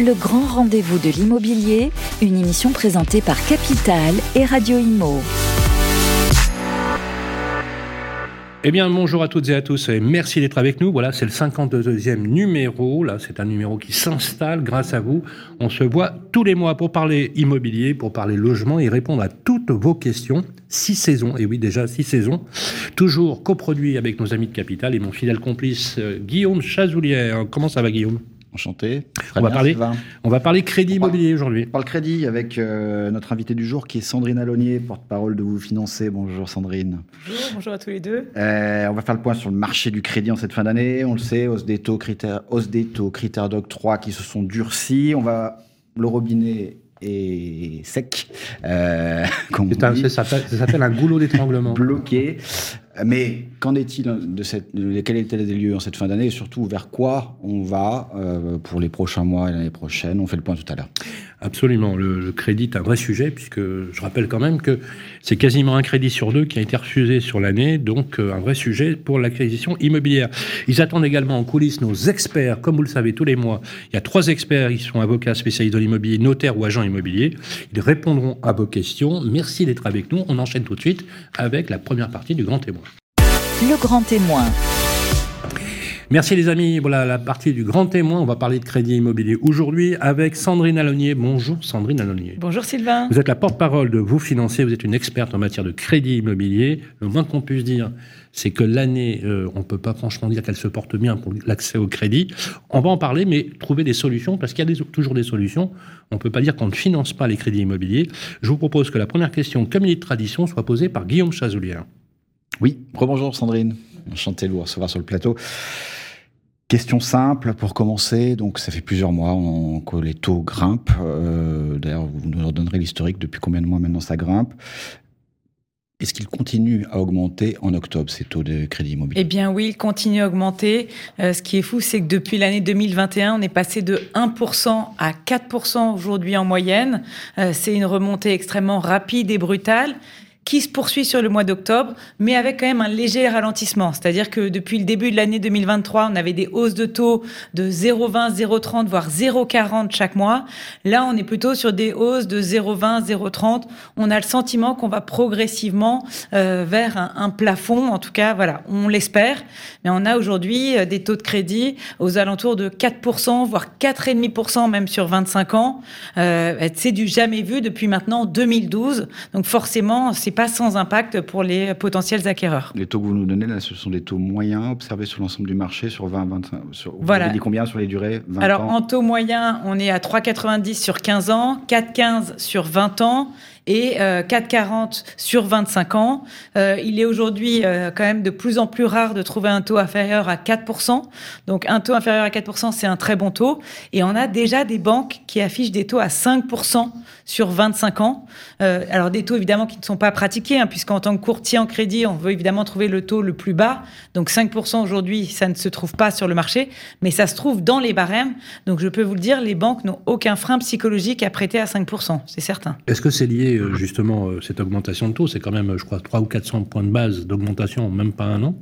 Le grand rendez-vous de l'immobilier, une émission présentée par Capital et Radio Imo. Eh bien, bonjour à toutes et à tous et merci d'être avec nous. Voilà, c'est le 52e numéro. Là, c'est un numéro qui s'installe grâce à vous. On se voit tous les mois pour parler immobilier, pour parler logement et répondre à toutes vos questions. Six saisons, et oui, déjà six saisons. Toujours coproduit avec nos amis de Capital et mon fidèle complice euh, Guillaume Chazoulière. Comment ça va, Guillaume? Enchanté. on, va parler, on va parler crédit immobilier aujourd'hui. On parle crédit avec euh, notre invité du jour qui est Sandrine Alonier, porte-parole de Vous Financer. Bonjour Sandrine. Bonjour, bonjour à tous les deux. Euh, on va faire le point sur le marché du crédit en cette fin d'année. On le sait, hausse des taux, critères, hausse des taux, critères d'octroi qui se sont durcis. On va le robinet est sec. Euh, ça s'appelle un goulot d'étranglement. Bloqué. Mais qu'en est-il de, cette, de quel des lieux en cette fin d'année et surtout vers quoi on va euh, pour les prochains mois et l'année prochaine? On fait le point tout à l'heure. Absolument. Le, crédit est un vrai sujet puisque je rappelle quand même que c'est quasiment un crédit sur deux qui a été refusé sur l'année, donc euh, un vrai sujet pour l'acquisition immobilière. Ils attendent également en coulisses nos experts, comme vous le savez tous les mois. Il y a trois experts, ils sont avocats spécialistes de l'immobilier, notaires ou agents immobiliers. Ils répondront à vos questions. Merci d'être avec nous. On enchaîne tout de suite avec la première partie du grand témoin. Le grand témoin. Merci les amis. Voilà la partie du grand témoin. On va parler de crédit immobilier aujourd'hui avec Sandrine Alonier. Bonjour Sandrine Alonier. Bonjour Sylvain. Vous êtes la porte-parole de Vous Financier. Vous êtes une experte en matière de crédit immobilier. Le moins qu'on puisse dire, c'est que l'année, euh, on ne peut pas franchement dire qu'elle se porte bien pour l'accès au crédit. On va en parler, mais trouver des solutions, parce qu'il y a toujours des solutions. On ne peut pas dire qu'on ne finance pas les crédits immobiliers. Je vous propose que la première question, comme il est de tradition, soit posée par Guillaume Chazoulière. Oui, rebonjour Sandrine. Enchanté de vous recevoir sur le plateau. Question simple pour commencer. Donc, ça fait plusieurs mois que les taux grimpent. Euh, d'ailleurs, vous nous redonnerez l'historique depuis combien de mois maintenant ça grimpe. Est-ce qu'ils continuent à augmenter en octobre, ces taux de crédit immobilier? Eh bien oui, ils continuent à augmenter. Euh, ce qui est fou, c'est que depuis l'année 2021, on est passé de 1% à 4% aujourd'hui en moyenne. Euh, c'est une remontée extrêmement rapide et brutale qui se poursuit sur le mois d'octobre, mais avec quand même un léger ralentissement. C'est-à-dire que depuis le début de l'année 2023, on avait des hausses de taux de 0,20, 0,30, voire 0,40 chaque mois. Là, on est plutôt sur des hausses de 0,20, 0,30. On a le sentiment qu'on va progressivement euh, vers un, plafond. En tout cas, voilà, on l'espère. Mais on a aujourd'hui euh, des taux de crédit aux alentours de 4%, voire 4,5% même sur 25 ans. Euh, c'est du jamais vu depuis maintenant 2012. Donc forcément, c'est pas sans impact pour les potentiels acquéreurs. Les taux que vous nous donnez là, ce sont des taux moyens observés sur l'ensemble du marché sur 20, 25. Sur, voilà. Vous avez dit combien sur les durées? 20 Alors en taux moyen, on est à 3,90 sur 15 ans, 4,15 sur 20 ans et 4,40 euh, sur 25 ans. Euh, il est aujourd'hui euh, quand même de plus en plus rare de trouver un taux inférieur à 4%. Donc un taux inférieur à 4%, c'est un très bon taux. Et on a déjà des banques qui affichent des taux à 5% sur 25 ans. alors des taux évidemment qui ne sont pas pratiqués, hein, puisqu'en tant que courtier en crédit, on veut évidemment trouver le taux le plus bas. Donc 5% aujourd'hui, ça ne se trouve pas sur le marché, mais ça se trouve dans les barèmes. Donc je peux vous le dire, les banques n'ont aucun frein psychologique à prêter à 5%, c'est certain. Est-ce que c'est lié euh, justement euh, cette augmentation de taux, c'est quand même, je crois, 3 ou 400 points de base d'augmentation en même pas un an.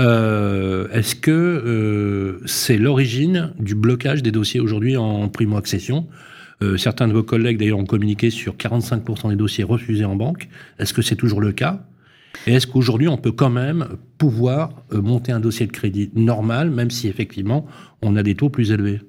Euh, est-ce que c'est l'origine du blocage des dossiers aujourd'hui en primo-accession? Certains de vos collègues d'ailleurs ont communiqué sur 45% des dossiers refusés en banque. Est-ce que c'est toujours le cas? Et est-ce qu'aujourd'hui, on peut quand même pouvoir monter un dossier de crédit normal, même si effectivement, on a des taux plus élevés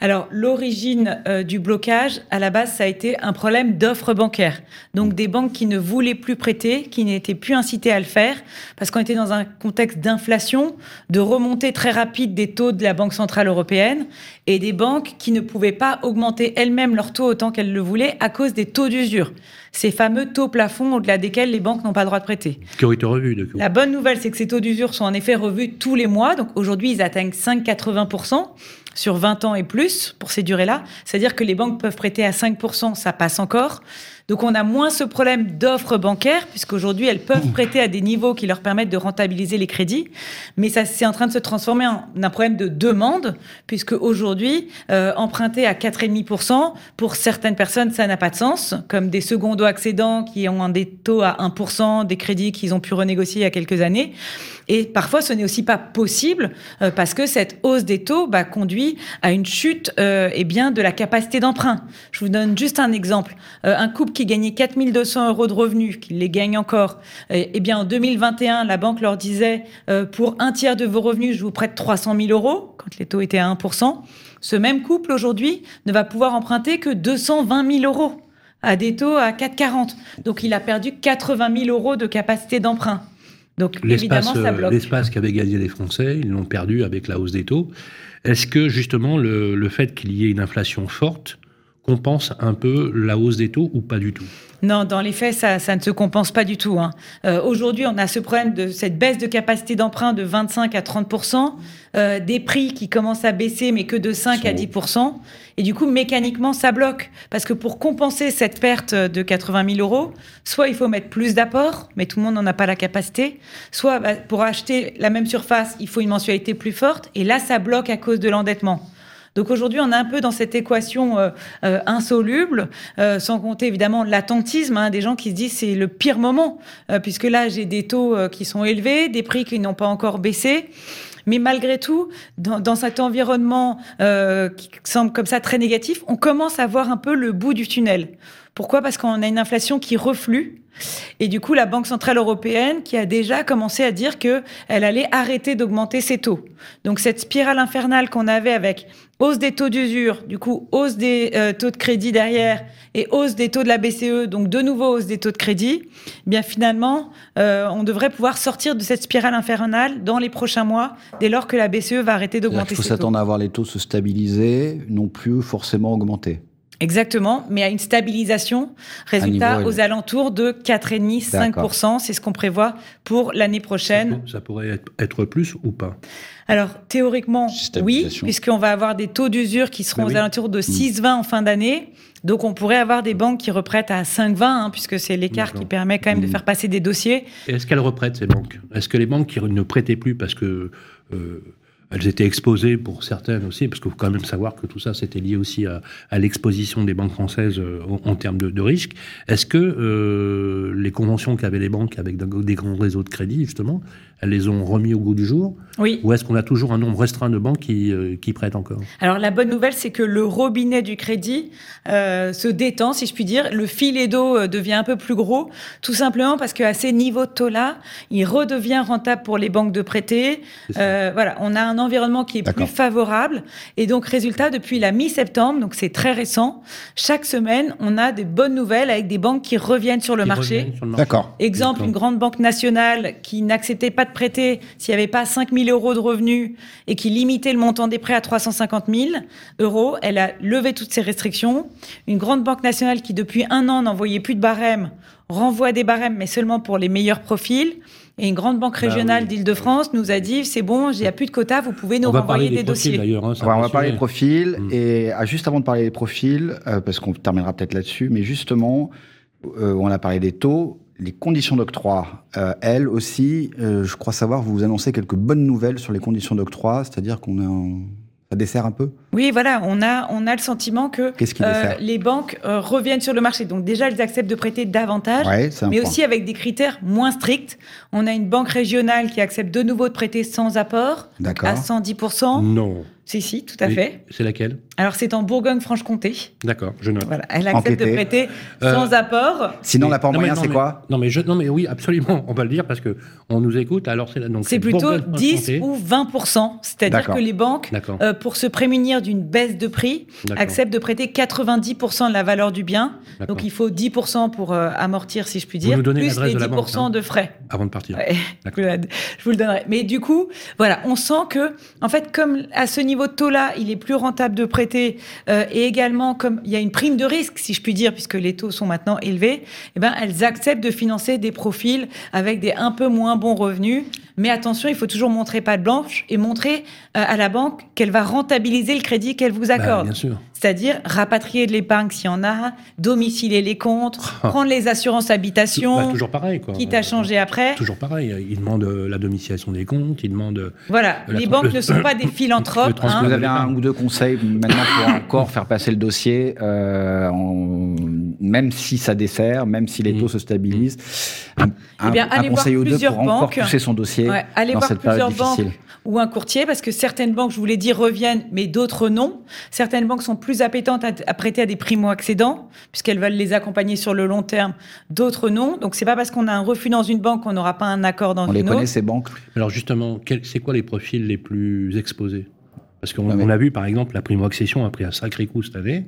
Alors, l'origine euh, du blocage, à la base, ça a été un problème d'offre bancaire. Donc, des banques qui ne voulaient plus prêter, qui n'étaient plus incitées à le faire, parce qu'on était dans un contexte d'inflation, de remontée très rapide des taux de la Banque Centrale Européenne, et des banques qui ne pouvaient pas augmenter elles-mêmes leurs taux autant qu'elles le voulaient à cause des taux d'usure. Ces fameux taux plafonds au-delà desquels les banques n'ont pas le droit de prêter. Qui ont été revus, de La bonne nouvelle, c'est que ces taux d'usure sont en effet revus tous les mois. Donc aujourd'hui, ils atteignent 5,80% sur 20 ans et plus pour ces durées-là. C'est-à-dire que les banques peuvent prêter à 5%, ça passe encore. Donc on a moins ce problème d'offres bancaires, puisqu'aujourd'hui elles peuvent prêter à des niveaux qui leur permettent de rentabiliser les crédits, mais ça c'est en train de se transformer en un problème de demande, puisque aujourd'hui euh, emprunter à 4,5%, pour certaines personnes ça n'a pas de sens, comme des secondos accédants qui ont des taux à 1%, des crédits qu'ils ont pu renégocier il y a quelques années. Et parfois, ce n'est aussi pas possible euh, parce que cette hausse des taux bah, conduit à une chute euh, eh bien, de la capacité d'emprunt. Je vous donne juste un exemple. Euh, un couple qui gagnait 4200 euros de revenus, qui les gagne encore, eh bien, en 2021, la banque leur disait pour un tiers de vos revenus, je vous prête 300 000 euros, quand les taux étaient à 1%. Ce même couple, aujourd'hui, ne va pouvoir emprunter que 220 000 euros à des taux à 4,40. Donc, il a perdu 80 000 euros de capacité d'emprunt. Donc évidemment, ça euh, bloque. L'espace qu'avaient gagné les Français, ils l'ont perdu avec la hausse des taux. Est-ce que justement le, le fait qu'il y ait une inflation forte compense un peu la hausse des taux ou pas du tout? Non, dans les faits, ça, ça ne se compense pas du tout. Hein. Euh, Aujourd'hui, on a ce problème de cette baisse de capacité d'emprunt de 25 à 30 euh, des prix qui commencent à baisser, mais que de 5 à 10 Et du coup, mécaniquement, ça bloque. Parce que pour compenser cette perte de 80 000 euros, soit il faut mettre plus d'apports, mais tout le monde n'en a pas la capacité, soit bah, pour acheter la même surface, il faut une mensualité plus forte, et là, ça bloque à cause de l'endettement. Donc aujourd'hui, on est un peu dans cette équation euh, euh, insoluble, euh, sans compter évidemment l'attentisme hein, des gens qui se disent c'est le pire moment, puisque là j'ai des taux qui sont élevés, des prix qui n'ont pas encore baissé. Mais malgré tout, dans, dans cet environnement qui semble comme ça très négatif, on commence à voir un peu le bout du tunnel. Pourquoi? Parce qu'on a une inflation qui reflue. Et du coup, la Banque centrale européenne qui a déjà commencé à dire que elle allait arrêter d'augmenter ses taux. Donc cette spirale infernale qu'on avait avec hausse des taux d'usure, du coup hausse des euh, taux de crédit derrière et hausse des taux de la BCE, donc de nouveau hausse des taux de crédit, eh bien finalement, euh, on devrait pouvoir sortir de cette spirale infernale dans les prochains mois, dès lors que la BCE va arrêter d'augmenter ses taux. Il faut s'attendre à voir les taux se stabiliser, non plus forcément augmenter. Exactement, mais à une stabilisation, résultat aux alentours de 4,5-5%, c'est ce qu'on prévoit pour l'année prochaine. Ça, pourrait être, plus ou pas? Alors théoriquement, oui, puisqu'on va avoir des taux d'usure qui seront aux alentours de 6,20 mm. en fin d'année. Donc on pourrait avoir des banques qui reprêtent à 5,20, hein, puisque c'est l'écart qui permet quand même de mm. faire passer des dossiers. Est-ce qu'elles reprêtent ces banques? Est-ce que les banques qui ne prêtaient plus parce que... Euh, elles étaient exposées pour certaines aussi, parce qu'il faut quand même savoir que tout ça, c'était lié aussi à, à l'exposition des banques françaises euh, en, termes de, de risques. Est-ce que euh, les conventions qu'avaient les banques avec des grands réseaux de crédit, justement, elles les ont remis au goût du jour Oui. Ou est-ce qu'on a toujours un nombre restreint de banques qui, euh, qui prêtent encore? Alors la bonne nouvelle, c'est que le robinet du crédit euh, se détend, si je puis dire. Le filet d'eau devient un peu plus gros, tout simplement parce qu'à ces niveaux de taux-là, il redevient rentable pour les banques de prêter. Euh, voilà, on a un environnement qui est plus favorable. Et donc, résultat, depuis la mi-septembre, donc c'est très récent, chaque semaine, on a des bonnes nouvelles avec des banques qui reviennent sur le marché. D'accord. Exemple, une grande banque nationale qui n'acceptait pas de prêter s'il n'y avait pas 5 000 euros de revenus et qui limitait le montant des prêts à 350 000 euros. Elle a levé toutes ces restrictions. Une grande banque nationale qui, depuis un an, n'envoyait plus de barèmes, renvoie des barèmes, mais seulement pour les meilleurs profils. Et une grande banque bah régionale d'Île-de-France nous a dit c'est bon, il n'y a plus de quotas, vous pouvez nous renvoyer des, dossiers. Hein, on va parler des profils. Mm. Et ah, juste avant de parler des profils, euh, parce qu'on terminera peut-être là-dessus, mais justement, euh, on a parlé des taux les conditions d'octroi, euh, elles aussi, euh, je crois savoir, vous annoncez quelques bonnes nouvelles sur les conditions d'octroi, c'est-à-dire qu'on a un... ça dessert un peu Oui, voilà, on a, on a le sentiment que euh, les banques reviennent sur le marché. Donc déjà, elles acceptent de prêter davantage, mais aussi avec des critères moins stricts. On a une banque régionale qui accepte de nouveau de prêter sans apport, à 110%. Non. Si, si, tout à fait. C'est laquelle? Alors, c'est en Bourgogne-Franche-Comté. D'accord, je note. Voilà, elle accepte de prêter euh, sans apport. Sinon, l'apport moyen, c'est quoi? Non mais, je, non, mais oui, absolument, on va le dire parce que on nous écoute. Alors, c'est C'est plutôt 10 ou 20 C'est-à-dire que les banques, euh, pour se prémunir d'une baisse de prix, acceptent de prêter 90% de la valeur du bien. Donc, il faut 10% pour euh, amortir, si je puis dire, plus les 10 de, la banque, hein, de frais. Avant de partir. je vous le donnerai. Mais du coup, voilà, on sent que, en fait, comme à ce niveau de taux-là, il est plus rentable de prêter euh, et également comme il y a une prime de risque, si je puis dire, puisque les taux sont maintenant élevés, eh ben elles acceptent de financer des profils avec des un peu moins bons revenus Mais attention, il faut toujours montrer pas de blanche et montrer euh, à la banque qu'elle va rentabiliser le crédit qu'elle vous Bah, accorde. C'est-à-dire rapatrier de l'épargne s'il y en a, domicilier les comptes, prendre les assurances Bah, habitation, toujours pareil, quoi. quitte à changer après. Toujours pareil. Ils demandent euh, la domiciliation des comptes, ils demandent. euh, Voilà, les banques le- ne sont pas des philanthropes. hein. Vous avez un ou deux conseils maintenant pour encore faire passer le dossier, euh, en- même si ça dessert, même si les Mhm. taux se stabilisent. Un, Eh bien, un allez voir conseil ou deux plusieurs pour encore banques. pousser son dossier Ouais, allez dans voir cette période plusieurs difficile. banques ou un courtier parce que certaines banques, je vous l'ai dit, reviennent, mais d'autres non. Certaines banques sont plus appétentes à, à prêter à des primo-accédants puisqu'elles veulent les accompagner sur le long terme. D'autres non. Donc c'est pas parce qu'on a un refus dans une banque qu'on n'aura pas un accord dans On les une connaît autre. ces banques Alors justement, c'est quoi les profils les plus exposés? Parce qu'on Ouais, on a vu par exemple la primo-accession a pris un sacré coup cette année.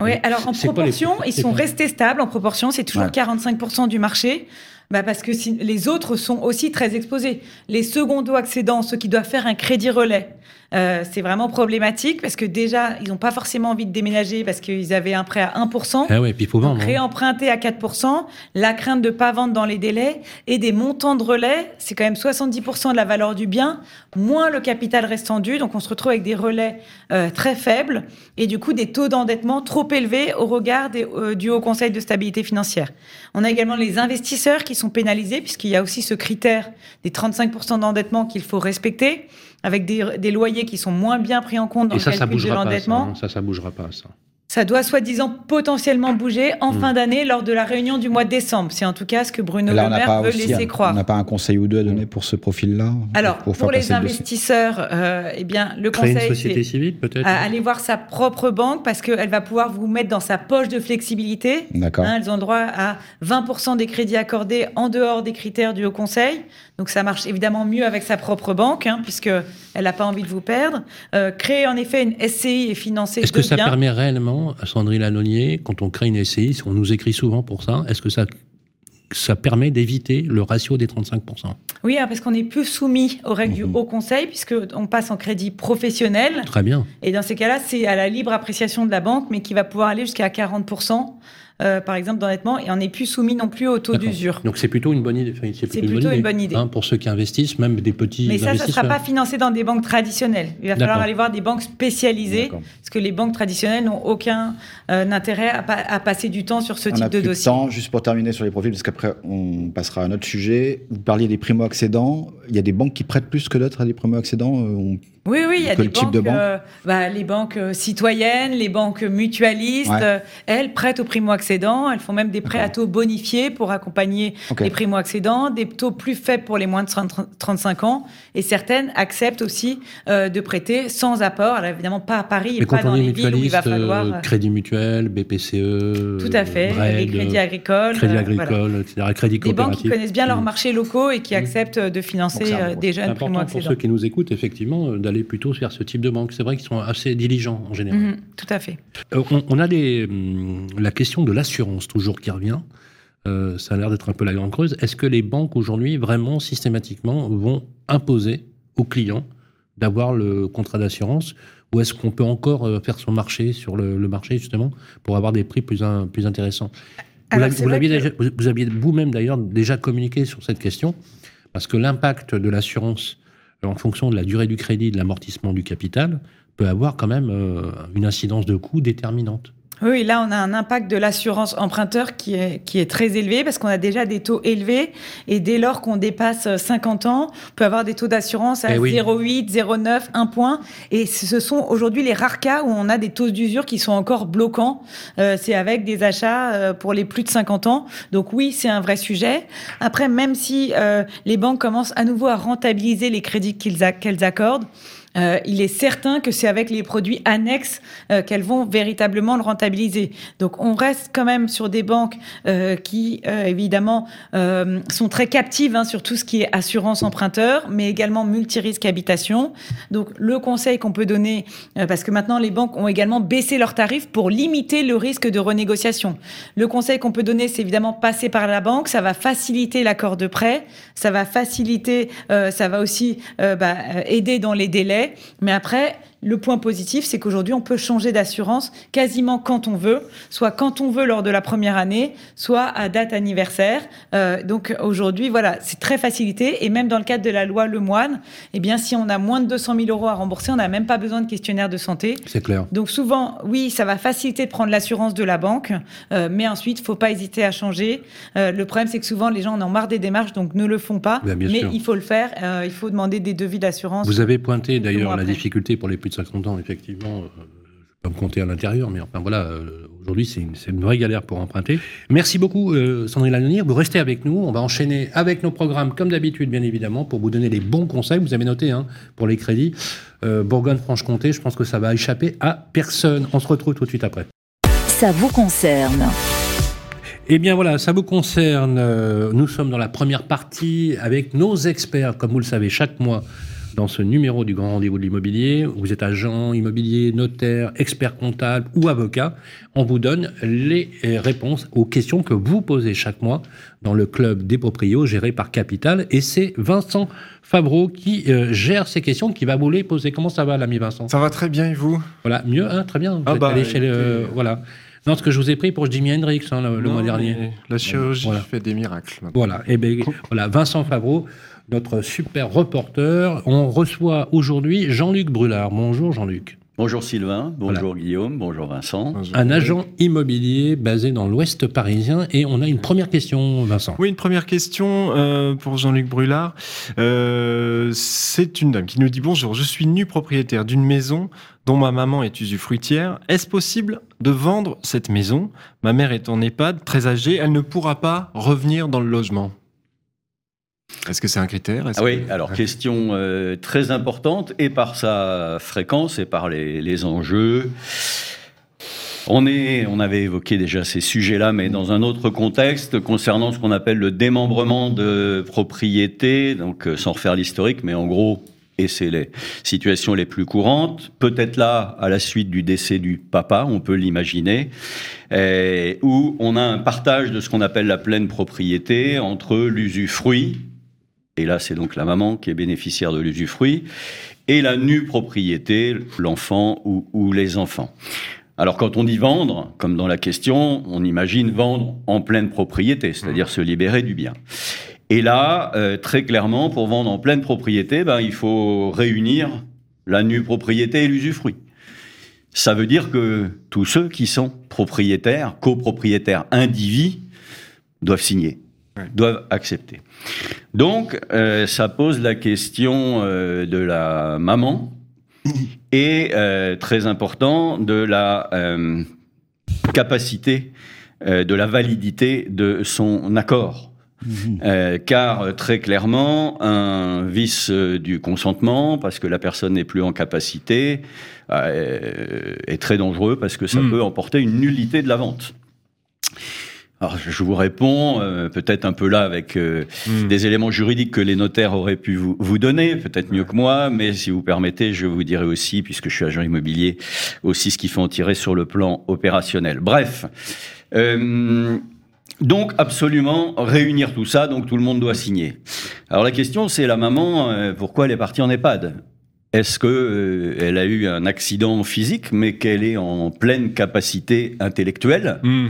Oui, alors en les proportion, ils sont restés stables. En proportion, c'est toujours Ouais. 45% du marché. Bah parce que si- les autres sont aussi très exposés. Les secondo-accédants, ceux qui doivent faire un crédit relais, euh, c'est vraiment problématique parce que déjà, ils n'ont pas forcément envie de déménager parce qu'ils avaient un prêt à 1%. Ah ouais, puis faut vendre. hein. Réemprunter à 4%, la crainte de ne pas vendre dans les délais et des montants de relais, c'est quand même 70% de la valeur du bien, moins le capital restant dû. Donc on se retrouve avec des relais euh, très faibles et du coup des taux d'endettement trop élevés au regard des, euh, du Haut Conseil de stabilité financière. On a également les investisseurs qui sont pénalisés puisqu'il y a aussi ce critère des 35% d'endettement qu'il faut respecter avec des, des loyers qui sont moins bien pris en compte dans Et le ça, ça calcul de pas. Ça, l'endettement. hein. ça, ça bougera pas. Ça. Ça doit soi-disant potentiellement bouger en Mm. fin d'année lors de la réunion du mois de décembre. C'est en tout cas ce que Bruno Là, Le on Maire veut aussi- laisser on croire. n'a pas un conseil ou deux à donner pour ce profil-là Alors, pour, les investisseurs, euh, eh bien, le Créer une conseil, société c'est civile peut-être à aller voir sa propre banque parce qu'elle va pouvoir vous mettre dans sa poche de flexibilité. D'accord. Hein, elles ont droit à 20% des crédits accordés en dehors des critères du Haut Conseil. Donc ça marche évidemment mieux avec sa propre banque, hein, puisque elle n'a pas envie de vous perdre. Euh, créer en effet une SCI et financer Est-ce que ça biens. permet réellement, à Sandrine Lannonier, quand on crée une SCI, on nous écrit souvent pour ça, est-ce que ça, ça permet d'éviter le ratio des 35% Oui, hein, parce qu'on n'est plus soumis aux règles Mhm. du Haut Conseil, puisque on passe en crédit professionnel. Très bien. Et dans ces cas-là, c'est à la libre appréciation de la banque, mais qui va pouvoir aller jusqu'à 40%, euh, par exemple, d'endettement, et on n'est plus soumis non plus au taux d'usure. Donc c'est plutôt une bonne idée. Enfin, c'est plutôt, plutôt une bonne idée. hein, pour ceux qui investissent, même des petits Mais ça, ça ne sera pas financé dans des banques traditionnelles. Il va falloir aller voir des banques spécialisées, parce que les banques traditionnelles n'ont aucun euh, intérêt à, pa- à passer du temps sur ce On type a de plus dossier. temps, juste pour terminer sur les profils, parce qu'après on passera à un autre sujet. Vous parliez des primo-accédants. Il y a des banques qui prêtent plus que d'autres à des primo-accédants. euh, on- Oui, oui, il y a des banques, de banque euh, bah, les banques euh, citoyennes, les banques mutualistes, Ouais. euh, elles prêtent aux primo-accédants, elles font même des prêts à taux bonifiés pour accompagner les primo-accédants, des taux plus faibles pour les moins de 30 35 ans, et certaines acceptent aussi euh, de prêter sans apport, alors évidemment pas à Paris et Mais pas dans les villes où il va falloir... Crédit Mutuel, BPCE, tout à fait, Bred, les crédits agricoles. Crédit Agricole, voilà. etc. Crédit Des banques qui connaissent bien leurs Mm. marchés locaux et qui Mm. acceptent de financer Donc ça, bon, des jeunes important pour primo-accédants. ceux qui nous écoutent, effectivement, euh, plutôt vers ce type de banque. C'est vrai qu'ils sont assez diligents en général. Mhm, tout à fait. Euh, on, on a hum, la question de l'assurance toujours qui revient. Euh, ça a l'air d'être un peu la grande creuse. Est-ce que les banques aujourd'hui, vraiment systématiquement, vont imposer aux clients d'avoir le contrat d'assurance? Ou est-ce qu'on peut encore euh, faire son marché sur le, le marché justement pour avoir des prix plus, in- plus intéressants? Vous Alors, vous vrai l'aviez que- déjà- vous- vous aviez vous-même d'ailleurs déjà communiqué sur cette question parce que l'impact de l'assurance en fonction de la durée du crédit de l'amortissement du capital peut avoir quand même euh, une incidence de coût déterminante. Oui, là, on a un impact de l'assurance emprunteur qui est, qui est très élevé parce qu'on a déjà des taux élevés et dès lors qu'on dépasse 50 ans, on peut avoir des taux d'assurance à Eh oui. 0,8, 0,9, 1 point. Et ce sont aujourd'hui les rares cas où on a des taux d'usure qui sont encore bloquants. Euh, c'est avec des achats euh, pour les plus de 50 ans. Donc oui, c'est un vrai sujet. Après, même si euh, les banques commencent à nouveau à rentabiliser les crédits qu'elles accordent, euh, il est certain que c'est avec les produits annexes euh, qu'elles vont véritablement le rentabiliser. Donc on reste quand même sur des banques euh, qui, évidemment, sont très captives hein, sur tout ce qui est assurance emprunteur, mais également multirisque habitation. Donc le conseil qu'on peut donner, parce que maintenant les banques ont également baissé leurs tarifs pour limiter le risque de renégociation. Le conseil qu'on peut donner, c'est évidemment passer par la banque, ça va faciliter l'accord de prêt, ça va faciliter, ça va aussi bah, aider dans les délais. Mais après, le point positif, c'est qu'aujourd'hui, on peut changer d'assurance quasiment quand on veut, soit quand on veut lors de la première année, soit à date anniversaire. Euh, donc aujourd'hui, voilà, c'est très facilité. Et même dans le cadre de la loi Lemoine, eh bien, si on a moins de 200 000 euros à rembourser, on n'a même pas besoin de questionnaire de santé. C'est clair. Donc souvent, oui, ça va faciliter de prendre l'assurance de la banque, euh, mais ensuite, il faut pas hésiter à changer. Euh, le problème, c'est que souvent, les gens en ont marre des démarches, donc ne le font pas. Ben, bien mais sûr. il faut le faire. il faut demander des devis d'assurance. Vous avez pointé d'ailleurs la difficulté pour les plus de 50 ans, effectivement. euh, je vais pas me compter à l'intérieur, mais enfin voilà, euh, aujourd'hui c'est une, vraie galère pour emprunter. Merci beaucoup euh, Sandrine Lanonir, vous restez avec nous, on va enchaîner avec nos programmes comme d'habitude bien évidemment pour vous donner les bons conseils, vous avez noté hein, pour les crédits. Euh, Bourgogne-Franche-Comté, je pense que ça va échapper à personne. On se retrouve tout de suite après. Ça vous concerne. Eh bien voilà, ça vous concerne. Nous sommes dans la première partie avec nos experts, comme vous le savez, chaque mois dans ce numéro du Grand Rendez-vous de l'immobilier. Vous êtes agent immobilier, notaire, expert comptable ou avocat. On vous donne les euh, réponses aux questions que vous posez chaque mois dans le club des proprios géré par Capital. Et c'est Vincent Favreau qui euh, gère ces questions, qui va vous les poser. Comment ça va, l'ami Vincent? Ça va très bien et vous? Voilà, mieux, hein, très bien. Vous Ah êtes bah, allé chez le... Voilà. Non, ce que je vous ai pris pour Jimi Hendrix hein, le, mois dernier. La chirurgie Voilà. fait des miracles. maintenant. Voilà, et ben, voilà, Vincent Favreau, notre super reporter. On reçoit aujourd'hui Jean-Luc Brulard. Bonjour Jean-Luc. Bonjour Sylvain, bonjour Guillaume, bonjour Vincent. Un agent immobilier basé dans l'ouest parisien. Et on a une première question, Vincent. Oui, une première question euh, pour Jean-Luc Brulard. Euh, c'est une dame qui nous dit Bonjour, je suis nu propriétaire d'une maison dont ma maman est usufruitière. Est-ce possible de vendre cette maison? Ma mère est en EHPAD, très âgée, elle ne pourra pas revenir dans le logement. Est-ce que c'est un critère? Ah oui, que- alors question euh, très importante et par sa fréquence et par les, les enjeux. On, est, on avait évoqué déjà ces sujets-là, mais dans un autre contexte, concernant ce qu'on appelle le démembrement de propriété, donc euh, sans refaire l'historique, mais en gros, et c'est les situations les plus courantes, peut-être là, à la suite du décès du papa, on peut l'imaginer, où on a un partage de ce qu'on appelle la pleine propriété entre l'usufruit, et là c'est donc la maman qui est bénéficiaire de l'usufruit, et la nue propriété, l'enfant ou, ou les enfants. Alors quand on dit vendre, comme dans la question, on imagine vendre en pleine propriété, c'est-à-dire se libérer du bien. Et là, euh, très clairement, pour vendre en pleine propriété, ben, il faut réunir la nue propriété et l'usufruit. Ça veut dire que tous ceux qui sont propriétaires, copropriétaires, indivis, doivent signer, doivent accepter. Donc, euh, ça pose la question euh, de la maman et, euh, très important, de la capacité, de la validité de son accord. Euh, car très clairement, un vice du consentement, parce que la personne n'est plus en capacité, est très dangereux parce que ça Mm. peut emporter une nullité de la vente. Alors je vous réponds, euh, peut-être un peu là avec euh, Hmm. des éléments juridiques que les notaires auraient pu vous, vous donner, peut-être mieux que moi, mais si vous permettez, je vous dirai aussi, puisque je suis agent immobilier, aussi ce qu'il faut en tirer sur le plan opérationnel. Bref. Euh, donc absolument réunir tout ça, donc tout le monde doit signer. Alors la question c'est la maman, euh, pourquoi elle est partie en EHPAD? Est-ce que euh, elle a eu un accident physique, mais qu'elle est en pleine capacité intellectuelle? Hmm.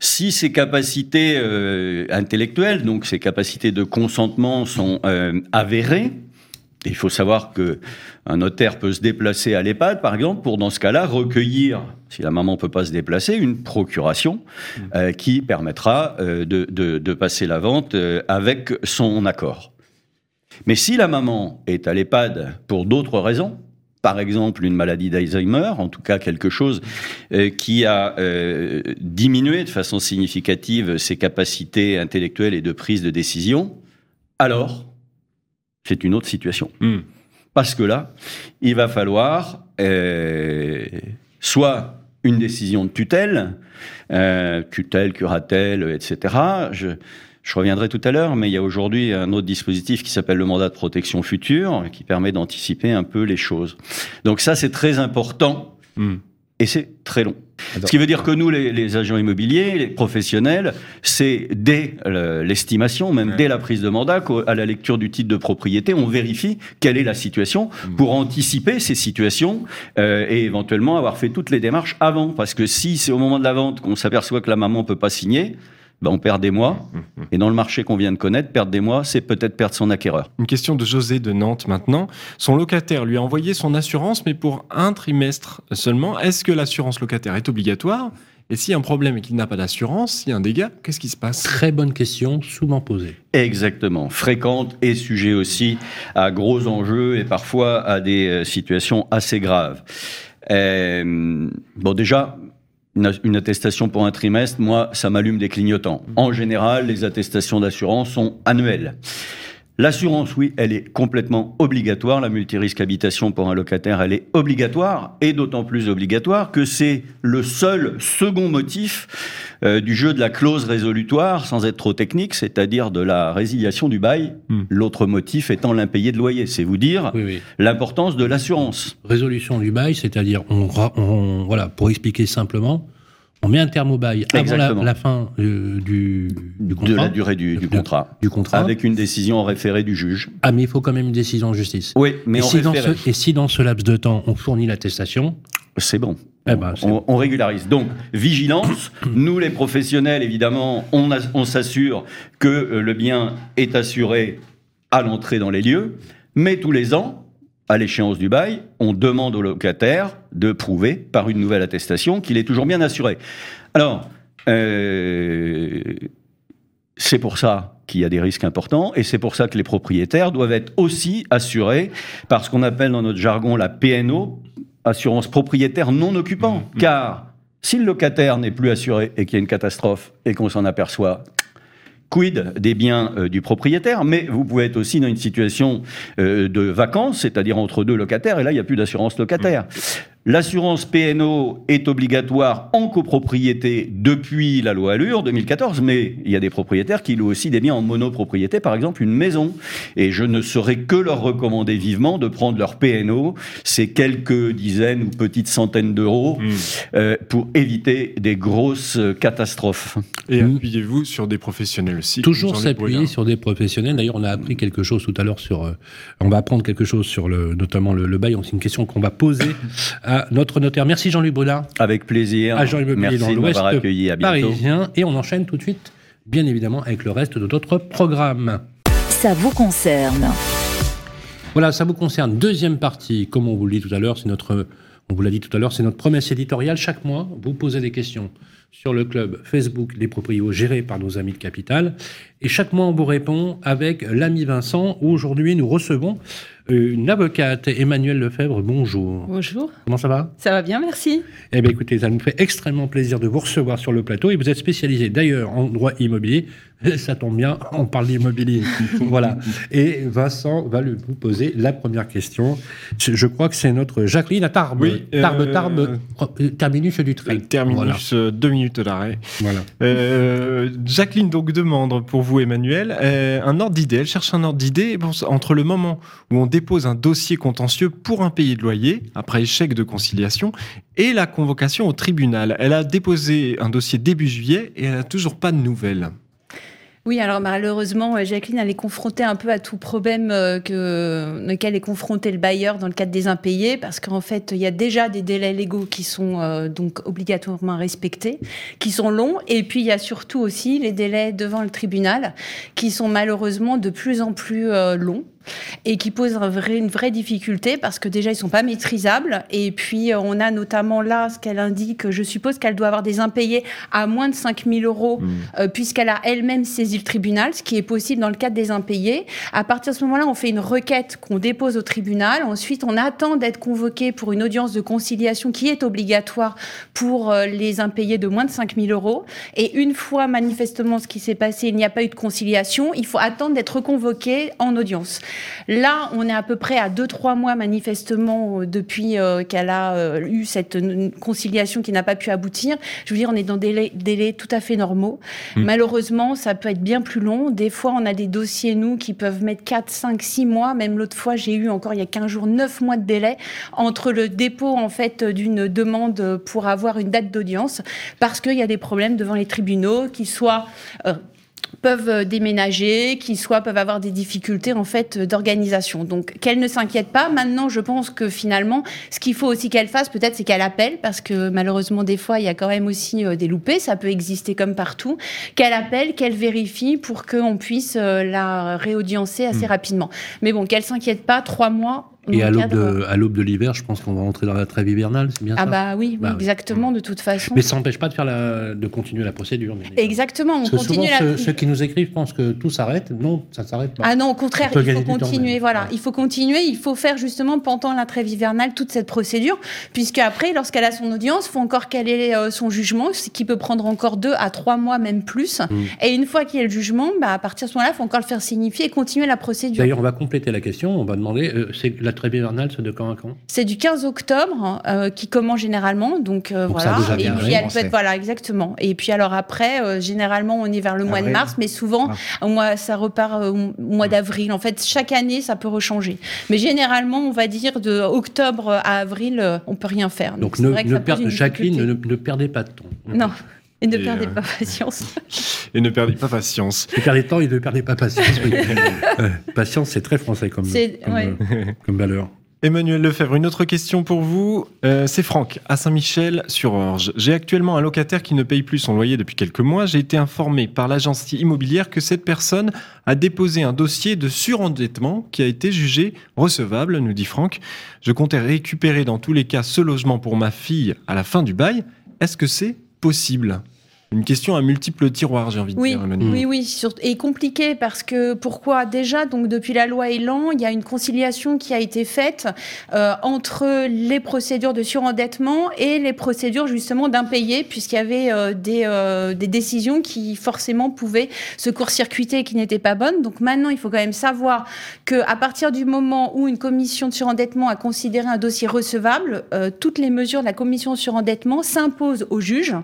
si ces capacités euh, intellectuelles, donc ces capacités de consentement sont euh, avérées, il faut savoir que un notaire peut se déplacer à l'EHPAD, par exemple, pour dans ce cas-là recueillir, si la maman peut pas se déplacer, une procuration euh, qui permettra euh, de, de- de passer la vente euh, avec son accord. Mais si la maman est à l'EHPAD pour d'autres raisons, par exemple une maladie d'Alzheimer, en tout cas quelque chose euh, qui a euh, diminué de façon significative ses capacités intellectuelles et de prise de décision, alors c'est une autre situation. Hmm. Parce que là, il va falloir euh, soit une décision de tutelle, tutelle, curatelle, etc. Je, je reviendrai tout à l'heure, mais il y a aujourd'hui un autre dispositif qui s'appelle le mandat de protection future, qui permet d'anticiper un peu les choses. Donc ça, c'est très important Hmm. Et c'est très long. Ce qui veut dire que nous, les, les agents immobiliers, les professionnels, c'est dès euh, l'estimation, même Ouais. dès la prise de mandat, à la lecture du titre de propriété, on vérifie quelle est la situation pour anticiper ces situations euh, et éventuellement avoir fait toutes les démarches avant. Parce que si c'est au moment de la vente qu'on s'aperçoit que la maman peut pas signer, ben on perd des mois. Et dans le marché qu'on vient de connaître, perdre des mois, c'est peut-être perdre son acquéreur. Une question de José de Nantes maintenant. Son locataire lui a envoyé son assurance, mais pour un trimestre seulement. Est-ce que l'assurance locataire est obligatoire? Et s'il y a un problème et qu'il n'a pas d'assurance, s'il y a un dégât, qu'est-ce qui se passe? Très bonne question, souvent posée. Exactement, fréquente et sujet aussi à gros enjeux et parfois à des euh, situations assez graves. Euh, bon, déjà, une, attestation pour un trimestre, moi, ça m'allume des clignotants. En général, les attestations d'assurance sont annuelles. L'assurance, oui, elle est complètement obligatoire. La multirisque habitation pour un locataire, elle est obligatoire, et d'autant plus obligatoire que c'est le seul second motif euh, du jeu de la clause résolutoire, sans être trop technique, c'est-à-dire de la résiliation du bail. Hmm. L'autre motif étant l'impayé de loyer. C'est vous dire Oui, oui. l'importance de l'assurance. Résolution du bail, c'est-à-dire, on, ra- on- voilà, pour expliquer simplement, on met un terme au bail avant la, fin euh, du, du de contrat. la durée du, contrat. du contrat. Avec une décision en référé du juge. Ah, mais il faut quand même une décision en justice. Oui, mais et, en si dans ce, et si dans ce laps de temps, on fournit l'attestation, c'est bon. eh ben, on, on régularise. Donc, vigilance. Nous, les professionnels, évidemment, on, a- on s'assure que euh, le bien est assuré à l'entrée dans les lieux. Mais tous les ans, à l'échéance du bail, on demande au locataire de prouver par une nouvelle attestation qu'il est toujours bien assuré. Alors, euh, c'est pour ça qu'il y a des risques importants et c'est pour ça que les propriétaires doivent être aussi assurés par ce qu'on appelle dans notre jargon la PNO, assurance propriétaire non occupant. Car si le locataire n'est plus assuré et qu'il y a une catastrophe et qu'on s'en aperçoit, quid des biens euh, du propriétaire, mais vous pouvez être aussi dans une situation euh, de vacances, c'est-à-dire entre deux locataires, et là, il n'y a plus d'assurance locataire. L'assurance PNO est obligatoire en copropriété depuis la loi Allure 2014, mais il y a des propriétaires qui louent aussi des biens en monopropriété, par exemple une maison. Et je ne saurais que leur recommander vivement de prendre leur PNO, ces quelques dizaines ou petites centaines d'euros, euh, pour éviter des grosses catastrophes. Et Mm. appuyez-vous sur des professionnels aussi. toujours s'appuyer sur des professionnels. D'ailleurs, on a appris quelque chose tout à l'heure sur. euh, on va apprendre quelque chose sur le, notamment le, le bail. C'est une question qu'on va poser à notre notaire. Merci Jean-Luc Brulard, Avec plaisir. agent immobilier Merci dans de m'avoir accueilli. À bientôt. parisien. Et on enchaîne tout de suite, bien évidemment, avec le reste de notre programme. Ça vous concerne. Voilà, ça vous concerne. Deuxième partie, comme on vous le dit tout à l'heure, c'est notre, on vous l'a dit tout à l'heure, c'est notre promesse éditoriale. Chaque mois, vous posez des questions sur le club Facebook Les Proprios géré par nos amis de Capital. Et chaque mois, on vous répond avec l'ami Vincent. Aujourd'hui, nous recevons euh, une avocate, Emmanuelle Lefebvre. Bonjour. Bonjour, Comment ça va? Ça va bien, merci. Eh bien, écoutez, ça nous fait extrêmement plaisir de vous recevoir sur le plateau. Et vous êtes spécialisé d'ailleurs en droit immobilier. Ça tombe bien, on parle d'immobilier. voilà. Et Vincent va lui- vous poser la première question. Je crois que c'est notre Jacqueline à Tarbes. Oui, euh, Tarbes, Tarbes, euh, terminus du train. Terminus, euh, deux minutes d'arrêt. Voilà. Euh, Jacqueline donc demande pour vous Emmanuel euh, un ordre d'idée. Elle cherche un ordre d'idée bon, entre le moment où on dépose un dossier contentieux pour un payé de loyer après échec de conciliation et la convocation au tribunal. Elle a déposé un dossier début juillet et elle n'a toujours pas de nouvelles. Oui, alors malheureusement, euh, Jacqueline, elle est confrontée un peu à tout problème euh, que, auquel est confronté le bailleur dans le cadre des impayés, parce qu'en fait, il y a déjà des délais légaux qui sont euh, donc obligatoirement respectés, qui sont longs, et puis il y a surtout aussi les délais devant le tribunal, qui sont malheureusement de plus en plus longs et qui posent un vrai- une vraie difficulté parce que déjà ils sont pas maîtrisables et puis euh, on a notamment là ce qu'elle indique je suppose qu'elle doit avoir des impayés à moins de 5000 euros euh, puisqu'elle a elle-même saisi le tribunal, ce qui est possible dans le cadre des impayés. À partir de ce moment-là, on fait une requête qu'on dépose au tribunal. Ensuite, on attend d'être convoqué pour une audience de conciliation qui est obligatoire pour euh, les impayés de moins de 5000 euros. Et une fois manifestement ce qui s'est passé, il n'y a pas eu de conciliation, il faut attendre d'être convoqué en audience. Là, on est à peu près à 2-3 mois manifestement euh, depuis euh, qu'elle a euh, eu cette conciliation qui n'a pas pu aboutir. Je veux dire, on est dans des délais, délais tout à fait normaux. Mm. Malheureusement, ça peut être bien plus long. Des fois, on a des dossiers, nous, qui peuvent mettre 4, 5, 6 mois. Même l'autre fois, j'ai eu encore il y a 15 jours, 9 mois de délai entre le dépôt en fait d'une demande pour avoir une date d'audience parce qu'il y a des problèmes devant les tribunaux qui soient euh, peuvent euh, déménager, qui soit peuvent avoir des difficultés en fait euh, d'organisation. Donc qu'elle ne s'inquiète pas. Maintenant, je pense que finalement, ce qu'il faut aussi qu'elle fasse, peut-être, c'est qu'elle appelle, parce que malheureusement, des fois, il y a quand même aussi euh, des loupés. Ça peut exister comme partout. Qu'elle appelle, qu'elle vérifie pour qu'on puisse la réaudiencer assez rapidement. Mais bon, qu'elle s'inquiète pas. Trois mois. Et à l'aube de, l'hiver, je pense qu'on va rentrer dans la trêve hivernale, c'est bien Ah ça bah oui, oui, Bah oui. exactement, de toute façon. Mais ça n'empêche pas de, faire la, de continuer la procédure. Exactement, on Parce que continue souvent, la ceux, ceux qui nous écrivent pensent que tout s'arrête. Non, ça ne s'arrête pas. Ah non, au contraire, il faut temps, continuer. Voilà, Ouais. il faut continuer. Il faut faire justement pendant la trêve hivernale toute cette procédure, puisque après, lorsqu'elle a son audience, faut encore qu'elle ait euh, son jugement, ce qui peut prendre encore deux à trois mois, même plus. Mm. Et une fois qu'il y a le jugement, bah, à partir de ce moment-là, il faut encore le faire signifier et continuer la procédure. D'ailleurs, on va compléter la question. On va demander euh, c'est la trêve hivernale, c'est de quand à quand C'est du 15 octobre euh, qui commence généralement, donc, euh, Donc ça a voilà. Et puis elle peut commencé. être voilà exactement. Et puis alors après, euh, généralement on est vers le mois de mars, mais souvent au mois ça repart euh, au mois d'avril. En fait, chaque année ça peut rechanger. Mais généralement, on va dire de octobre à avril, euh, on peut rien faire. Donc, ne, vrai que ne ça pose per- une Jacqueline, ne, difficulté. ne perdez pas de temps. Non. Et ne Et, perdez euh, pas patience. Et ne perdez pas patience. Ne perdez de temps et ne perdez pas patience. oui. Patience, c'est très français comme, C'est- comme, ouais. euh, comme valeur. Emmanuel Lefebvre, une autre question pour vous. Euh, c'est Franck, à Saint-Michel-sur-Orge. J'ai actuellement un locataire qui ne paye plus son loyer depuis quelques mois. J'ai été informé par l'agence immobilière que cette personne a déposé un dossier de surendettement qui a été jugé recevable, nous dit Franck. Je comptais récupérer dans tous les cas ce logement pour ma fille à la fin du bail. Est-ce que c'est possible Une question à multiples tiroirs, j'ai envie de dire, Emmanuel. oui, oui, sur- et compliqué parce que pourquoi déjà donc depuis la loi Elan, il y a une conciliation qui a été faite euh, entre les procédures de surendettement et les procédures justement d'impayés puisqu'il y avait euh, des, euh, des décisions qui forcément pouvaient se court-circuiter et qui n'étaient pas bonnes. Donc maintenant, il faut quand même savoir que à partir du moment où une commission de surendettement a considéré un dossier recevable, toutes les mesures de la commission de surendettement s'imposent au juge.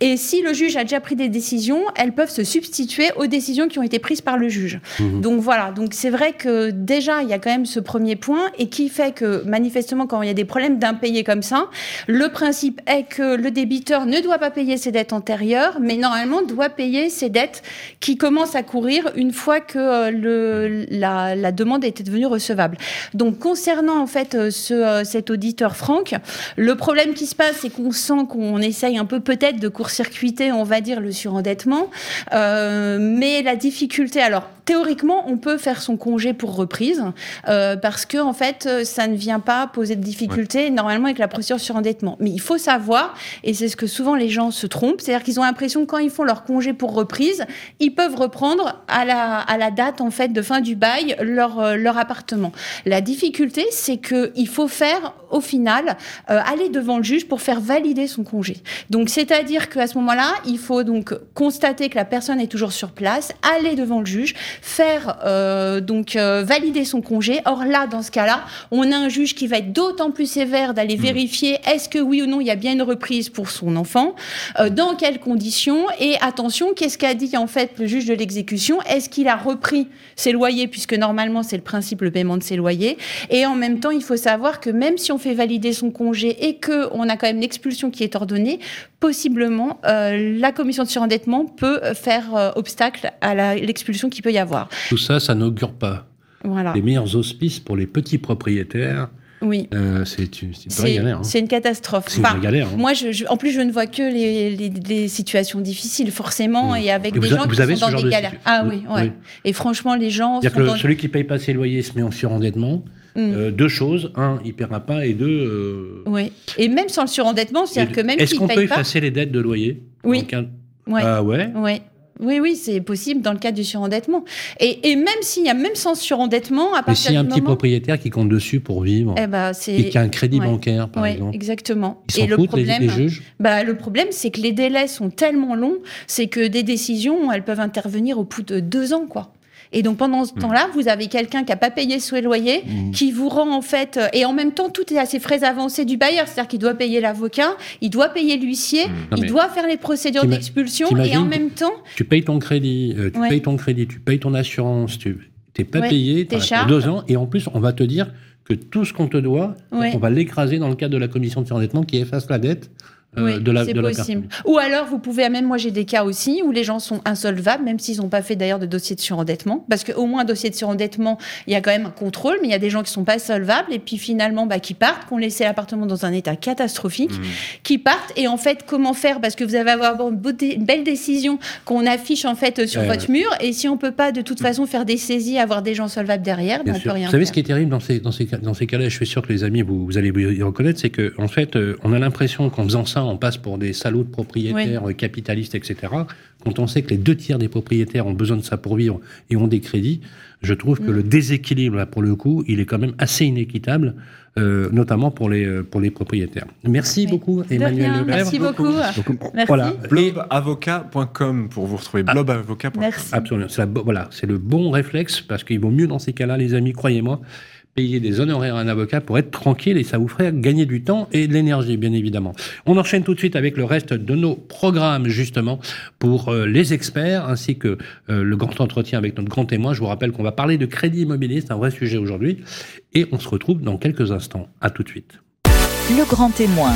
Et si le juge a déjà pris des décisions, elles peuvent se substituer aux décisions qui ont été prises par le juge. Mhm. Donc voilà, donc c'est vrai que déjà il y a quand même ce premier point et qui fait que manifestement quand il y a des problèmes d'impayés comme ça, le principe est que le débiteur ne doit pas payer ses dettes antérieures, mais normalement doit payer ses dettes qui commencent à courir une fois que euh, le, la, la demande était devenue recevable. Donc concernant en fait euh, ce, euh, cet auditeur Franck, le problème qui se passe, c'est qu'on sent qu'on essaye un peu peut-être de court-circuiter, on va dire, le surendettement. Euh, mais la difficulté, alors théoriquement, on peut faire son congé pour reprise euh, parce que en fait, ça ne vient pas poser de difficultés normalement avec la procédure surendettement. Mais il faut savoir, et c'est ce que souvent les gens se trompent, c'est-à-dire qu'ils ont l'impression que quand ils font leur congé pour reprise, ils peuvent reprendre à la, à la date en fait de fin du bail leur, euh, leur appartement. La difficulté, c'est que il faut faire au final euh, aller devant le juge pour faire valider son congé. Donc c'est-à-dire qu'à ce moment-là, il faut donc constater que la personne est toujours sur place, aller devant le juge, faire euh, donc euh, valider son congé. Or là, dans ce cas-là, on a un juge qui va être d'autant plus sévère d'aller vérifier est-ce que oui ou non il y a bien une reprise pour son enfant, euh, dans quelles conditions. Et attention, qu'est-ce qu'a dit en fait le juge de l'exécution? Est-ce qu'il a repris ses loyers puisque normalement c'est le principe le paiement de ses loyers? Et en même temps, il faut savoir que même si on fait valider son congé et que on a quand même l'expulsion qui est ordonnée, possiblement euh, la commission de surendettement peut faire euh, obstacle à l'expulsion qui peut y avoir. Tout ça, ça n'augure pas Voilà. les meilleurs auspices pour les petits propriétaires. Oui. Euh, c'est une, une galère. hein. c'est une catastrophe. C'est une Enfin, galère. hein. Moi, je, je- en plus, je ne vois que les, les- les situations difficiles, forcément, Mm. et avec Et des a- gens qui sont dans des de galères. Ah oui, oui, ouais. oui. Et franchement, les gens sont que dans... le- celui qui paye pas ses loyers se met en surendettement. Mm. Euh, deux choses. Un, il paiera pas. Et deux, euh, Oui. Et même sans le surendettement, c'est-à-dire que même est-ce qu'on ne peut pas... effacer les dettes de loyer Oui. En cas- Ouais. Ah ouais Ouais. Oui, oui, c'est possible dans le cadre du surendettement. Et, et même s'il y a même sans surendettement, à Mais partir s'il y a un petit propriétaire qui compte dessus pour vivre Eh ben, c'est... et qui a un crédit ouais. bancaire, par Ouais, exemple, exactement. ils et le foutent, les- problème, les, juges bah, le problème, c'est que les délais sont tellement longs, c'est que des décisions, elles peuvent intervenir au bout de deux ans, quoi. Et donc pendant ce temps-là, vous avez quelqu'un qui a pas payé son loyer, Mmh. qui vous rend en fait, euh, et en même temps tout est à ses frais avancés du bailleur, c'est-à-dire qu'il doit payer l'avocat, il doit payer l'huissier, Non, il doit faire les procédures d'expulsion, et en même temps, Tu payes ton crédit, euh, tu Ouais. payes ton crédit, tu payes ton assurance, tu t'es pas Ouais, payé pour deux ans, et en plus on va te dire que tout ce qu'on te doit, Ouais. on va l'écraser dans le cadre de la commission de surendettement qui efface la dette Oui, de la, c'est de la possible. personne. Ou alors, vous pouvez, même moi j'ai des cas aussi où les gens sont insolvables, même s'ils n'ont pas fait d'ailleurs de dossier de surendettement. Parce qu'au moins, un dossier de surendettement, il y a quand même un contrôle, mais il y a des gens qui sont pas solvables et puis finalement, bah, qui partent, qui ont laissé l'appartement dans un état catastrophique, qui partent. Et en fait, comment faire? Parce que vous allez avoir une, belle décision qu'on affiche en fait sur Ouais, votre mur. Et si on peut pas de toute façon faire des saisies, avoir des gens solvables derrière, ben, on peut rien Vous savez faire. ce qui est terrible dans ces, dans ces, cas- dans ces cas-là, je suis sûr que les amis, vous, vous allez vous y reconnaître, c'est que en fait, euh, on a l'impression qu'en faisant ça, on passe pour des salauds de propriétaires, capitalistes, etc. Quand on sait que les deux tiers des propriétaires ont besoin de ça pour vivre et ont des crédits, je trouve que Mm. le déséquilibre, là, pour le coup, il est quand même assez inéquitable, euh, notamment pour les, euh, pour les propriétaires. Merci Oui. beaucoup, De Emmanuel rien, merci beaucoup. Merci. Voilà. Et- Blobavocat.com pour vous retrouver. Ah. Blobavocat.com. Merci. Absolument. La voilà, c'est le bon réflexe parce qu'il vaut mieux dans ces cas-là, les amis, croyez-moi, payer des honoraires à un avocat pour être tranquille et ça vous ferait gagner du temps et de l'énergie, bien évidemment. On enchaîne tout de suite avec le reste de nos programmes, justement, pour euh, les experts ainsi que euh, le grand entretien avec notre grand témoin. Je vous rappelle qu'on va parler de crédit immobilier, c'est un vrai sujet aujourd'hui. Et on se retrouve dans quelques instants. À tout de suite. Le grand témoin.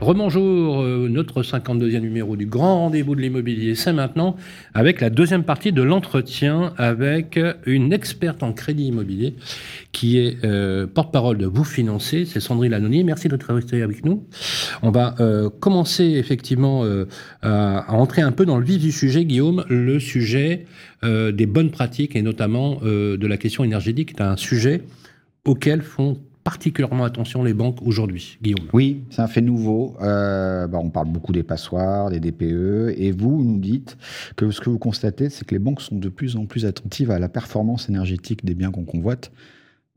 Remonjour, euh, notre 52e numéro du grand rendez-vous de l'immobilier, c'est maintenant, avec la deuxième partie de l'entretien avec une experte en crédit immobilier qui est euh, porte-parole de Vous Financer, c'est Sandrine Lanonier. Merci d'être resté avec nous. On va euh, commencer effectivement à, à entrer un peu dans le vif du sujet, Guillaume, le sujet des bonnes pratiques et notamment de la question énergétique est un sujet auquel font particulièrement attention les banques aujourd'hui, Guillaume. Oui, c'est un fait nouveau. Euh, bah, on parle beaucoup des passoires, des DPE, et vous nous dites que ce que vous constatez, c'est que les banques sont de plus en plus attentives à la performance énergétique des biens qu'on convoite.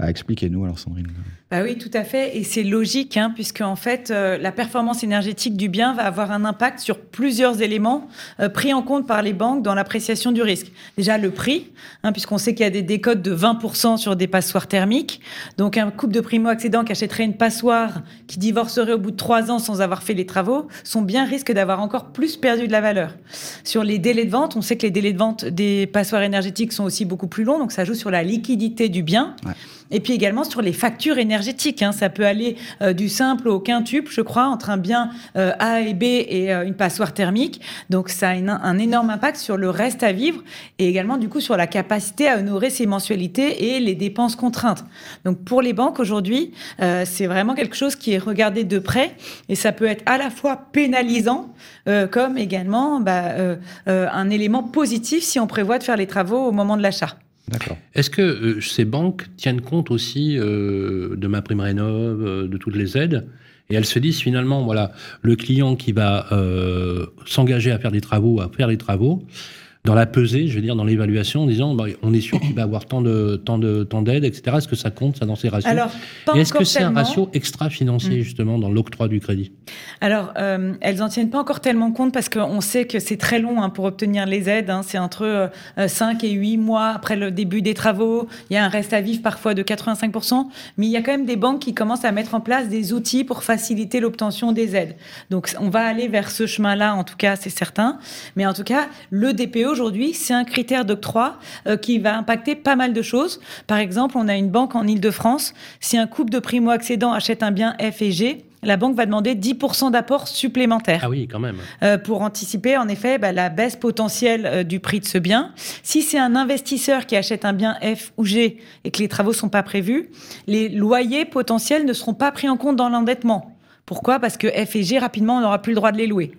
Bah, Expliquez-nous alors, Sandrine. Bah oui, tout à fait. Et c'est logique, hein, puisque en fait, euh, la performance énergétique du bien va avoir un impact sur plusieurs éléments euh, pris en compte par les banques dans l'appréciation du risque. Déjà, le prix, hein, puisqu'on sait qu'il y a des décodes de 20% sur des passoires thermiques. Donc, un couple de primo-accédants qui achèterait une passoire, qui divorcerait au bout de trois ans sans avoir fait les travaux, son bien risque d'avoir encore plus perdu de la valeur. Sur les délais de vente, on sait que les délais de vente des passoires énergétiques sont aussi beaucoup plus longs, donc ça joue sur la liquidité du bien. Ouais. Et puis également sur les factures énergétiques. hein. Ça peut aller euh, du simple au quintuple, je crois, entre un bien euh, A et B et euh, une passoire thermique. Donc ça a un énorme impact sur le reste à vivre et également du coup sur la capacité à honorer ses mensualités et les dépenses contraintes. Donc pour les banques aujourd'hui, euh, c'est vraiment quelque chose qui est regardé de près et ça peut être à la fois pénalisant euh, comme également bah, euh, un élément positif si on prévoit de faire les travaux au moment de l'achat. Est-ce que euh, ces banques tiennent compte aussi euh, de ma prime rénov, euh, de toutes les aides? Et elles se disent finalement, voilà, le client qui va euh, s'engager à faire des travaux, à faire les travaux, dans la pesée, je veux dire, dans l'évaluation, en disant, bah, on est sûr qu'il va avoir tant de tant de tant d'aides, etc. Est-ce que ça compte ça dans ces ratios Alors, est-ce que c'est un ratio extra-financier Mm. justement dans l'octroi du crédit? Alors, euh, elles n'en tiennent pas encore tellement compte parce qu'on sait que c'est très long hein, pour obtenir les aides. hein. C'est entre euh, 5 et 8 mois après le début des travaux. Il y a un reste à vivre parfois de 85%. Mais il y a quand même des banques qui commencent à mettre en place des outils pour faciliter l'obtention des aides. Donc, on va aller vers ce chemin-là, en tout cas, c'est certain. Mais en tout cas, le DPE aujourd'hui, c'est un critère d'octroi euh, qui va impacter pas mal de choses. Par exemple, on a une banque en Ile-de-France. Si un couple de primo-accédants achète un bien F et G, la banque va demander 10% d'apport supplémentaire Ah oui, quand même. euh, pour anticiper en effet bah, la baisse potentielle euh, du prix de ce bien. Si c'est un investisseur qui achète un bien F ou G et que les travaux sont pas prévus, les loyers potentiels ne seront pas pris en compte dans l'endettement. Pourquoi? Parce que F et G, rapidement, on n'aura plus le droit de les louer.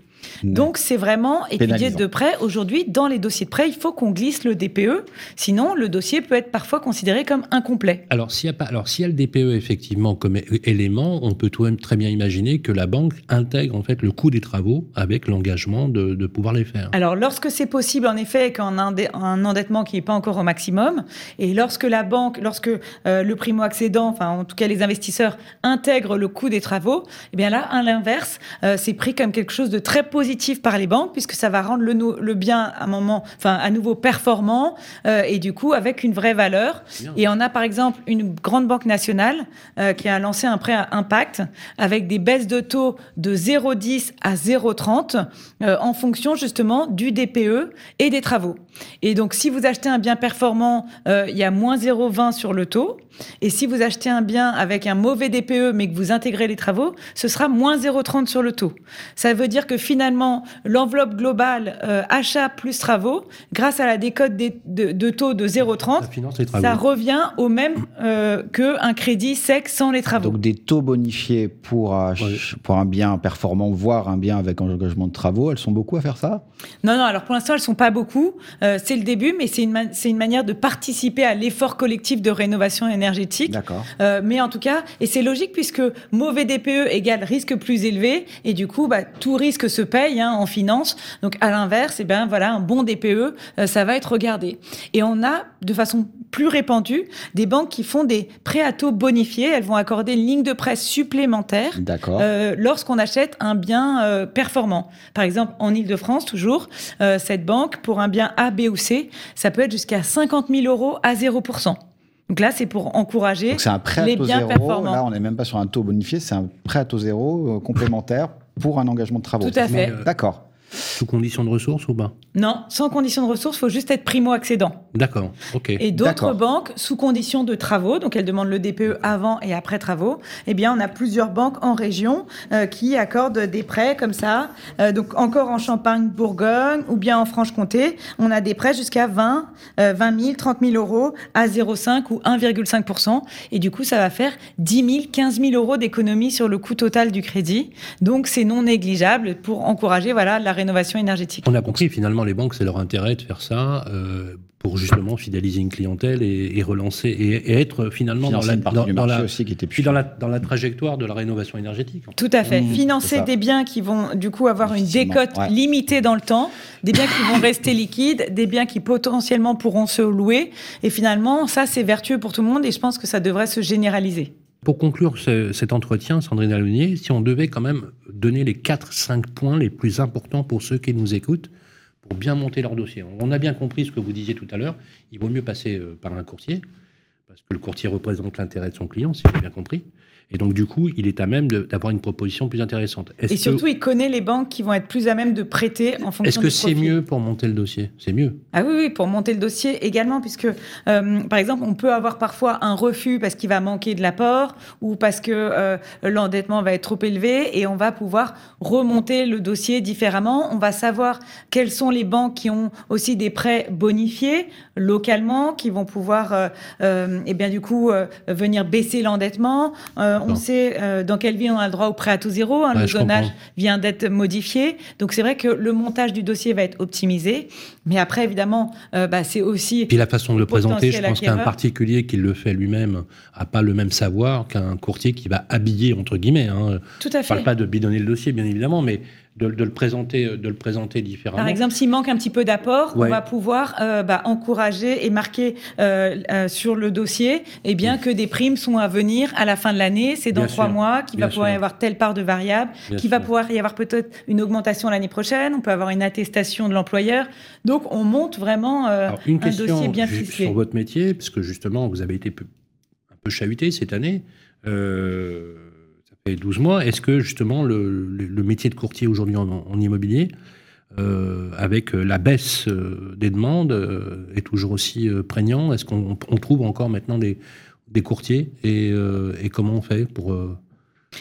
Donc, c'est vraiment étudié de près. Aujourd'hui, dans les dossiers de prêt, il faut qu'on glisse le DPE. Sinon, le dossier peut être parfois considéré comme incomplet. Alors, s'il y a pas, alors s'il y a le DPE effectivement comme élément, on peut tout de même très bien imaginer que la banque intègre en fait le coût des travaux avec l'engagement de, de pouvoir les faire. Alors, lorsque c'est possible, en effet, qu'en un, dé- un endettement qui n'est pas encore au maximum, et lorsque la banque, lorsque euh, le primo-accédant, enfin, en tout cas, les investisseurs intègrent le coût des travaux, eh bien là, à l'inverse, euh, c'est pris comme quelque chose de très positif par les banques puisque ça va rendre le, bien à un moment, enfin à nouveau performant euh, et du coup avec une vraie valeur. Bien. Et on a par exemple une grande banque nationale euh, qui a lancé un prêt à impact avec des baisses de taux de 0,10 à 0,30 euh, en fonction justement du DPE et des travaux. Et donc si vous achetez un bien performant, euh, il y a moins 0,20 sur le taux. Et si vous achetez un bien avec un mauvais DPE mais que vous intégrez les travaux, ce sera moins 0,30 sur le taux. Ça veut dire que finalement, l'enveloppe globale euh, achat plus travaux, grâce à la décote des- de, de taux de Ça 0,30, finance les travaux. ça revient au même euh, qu'un crédit sec sans les travaux. Donc des taux bonifiés pour, Ouais. pour un bien performant, voire un bien avec engagement de travaux, elles sont beaucoup à faire ça? Non, non, alors pour l'instant, elles sont pas beaucoup. Euh, c'est le début, mais c'est une, ma- c'est une manière de participer à l'effort collectif de rénovation énergétique. D'accord. Euh, mais en tout cas, et c'est logique puisque mauvais DPE égale risque plus élevé, et du coup, bah, tout risque se paye hein, en finance. Donc à l'inverse, eh ben voilà, un bon DPE, euh, ça va être regardé. Et on a de façon plus répandue des banques qui font des prêts à taux bonifiés. Elles vont accorder une ligne de prêt supplémentaire euh, lorsqu'on achète un bien performant. Par exemple, en Ile-de-France, toujours, cette banque, pour un bien A, B ou C, ça peut être jusqu'à 50 000 euros à 0%. Donc là, c'est pour encourager Donc c'est un prêt à les taux biens zéro. performants. Là, on n'est même pas sur un taux bonifié, c'est un prêt à taux zéro euh, complémentaire pour un engagement de travaux. Tout à fait. D'accord. Sous condition de ressources ou pas Non, sans condition de ressources, faut juste être primo-accédant. D'accord, ok. Et d'autres banques, sous condition de travaux, donc elles demandent le DPE avant et après travaux, eh bien, on a plusieurs banques en région euh, qui accordent des prêts comme ça. Euh, donc, encore en Champagne-Bourgogne ou bien en Franche-Comté, on a des prêts jusqu'à 20, euh, 20 000, 30 000 euros à 0,5 ou 1,5 Et du coup, ça va faire 10 000, 15 000 euros d'économie sur le coût total du crédit. Donc, c'est non négligeable pour encourager voilà, la rénovation énergétique. On a compris, finalement, les banques, c'est leur intérêt de faire ça euh, pour justement fidéliser une clientèle et, et relancer et, et être finalement dans la, une partie dans, du dans marché la, aussi qui était puis plus dans la, dans la trajectoire de la rénovation énergétique. Tout à fait. Mmh, Financer des biens qui vont du coup avoir une décote ouais. limitée dans le temps, des biens qui vont rester liquides, des biens qui potentiellement pourront se louer. Et finalement, ça, c'est vertueux pour tout le monde et je pense que ça devrait se généraliser. Pour conclure ce- cet entretien, Sandrine Alonier, si on devait quand même donner les 4-5 points les plus importants pour ceux qui nous écoutent, pour bien monter leur dossier. On a bien compris ce que vous disiez tout à l'heure, il vaut mieux passer euh, par un courtier, parce que le courtier représente l'intérêt de son client, si j'ai bien compris. Et donc, du coup, il est à même d'avoir une proposition plus intéressante. Et que- surtout, il connaît les banques qui vont être plus à même de prêter en fonction Est-ce que c'est mieux pour monter le dossier? C'est mieux. Ah oui, oui, pour monter le dossier également, puisque euh, par exemple, on peut avoir parfois un refus parce qu'il va manquer de l'apport ou parce que euh, l'endettement va être trop élevé et on va pouvoir remonter le dossier différemment. On va savoir quelles sont les banques qui ont aussi des prêts bonifiés localement, qui vont pouvoir, euh, euh, et bien du coup, venir baisser l'endettement. Euh, on D'accord. sait euh, dans quelle ville on a le droit au prêt à taux zéro. hein, Ouais, le zonage comprends. vient d'être modifié. Donc c'est vrai que le montage du dossier va être optimisé. Mais après, évidemment, euh, bah, c'est aussi... Puis la façon de le présenter, je pense qu'un particulier qui le fait lui-même a pas le même savoir qu'un courtier qui va habiller entre guillemets. Hein. Tout à Je fait. parle pas de bidonner le dossier, bien évidemment, mais de, de le présenter, de le présenter différemment. Par exemple, s'il manque un petit peu d'apport, Ouais. on va pouvoir euh, bah, encourager et marquer euh, euh, sur le dossier eh bien, que des primes sont à venir à la fin de l'année. C'est dans Bien trois sûr. mois qu'il va pouvoir y avoir telle part de variable, qu'il va pouvoir y avoir peut-être une augmentation l'année prochaine. On peut avoir une attestation de l'employeur. Donc, on monte vraiment euh, Alors, une un question dossier bien ficelé. sur votre métier, puisque justement, vous avez été un peu chahuté cette année. Euh, ça fait 12 mois. Est-ce que justement le, métier de courtier aujourd'hui en, immobilier, euh, avec euh, la baisse euh, des demandes, est toujours aussi prégnant? Est-ce qu'on on trouve encore maintenant des, courtiers? Et, et comment on fait pour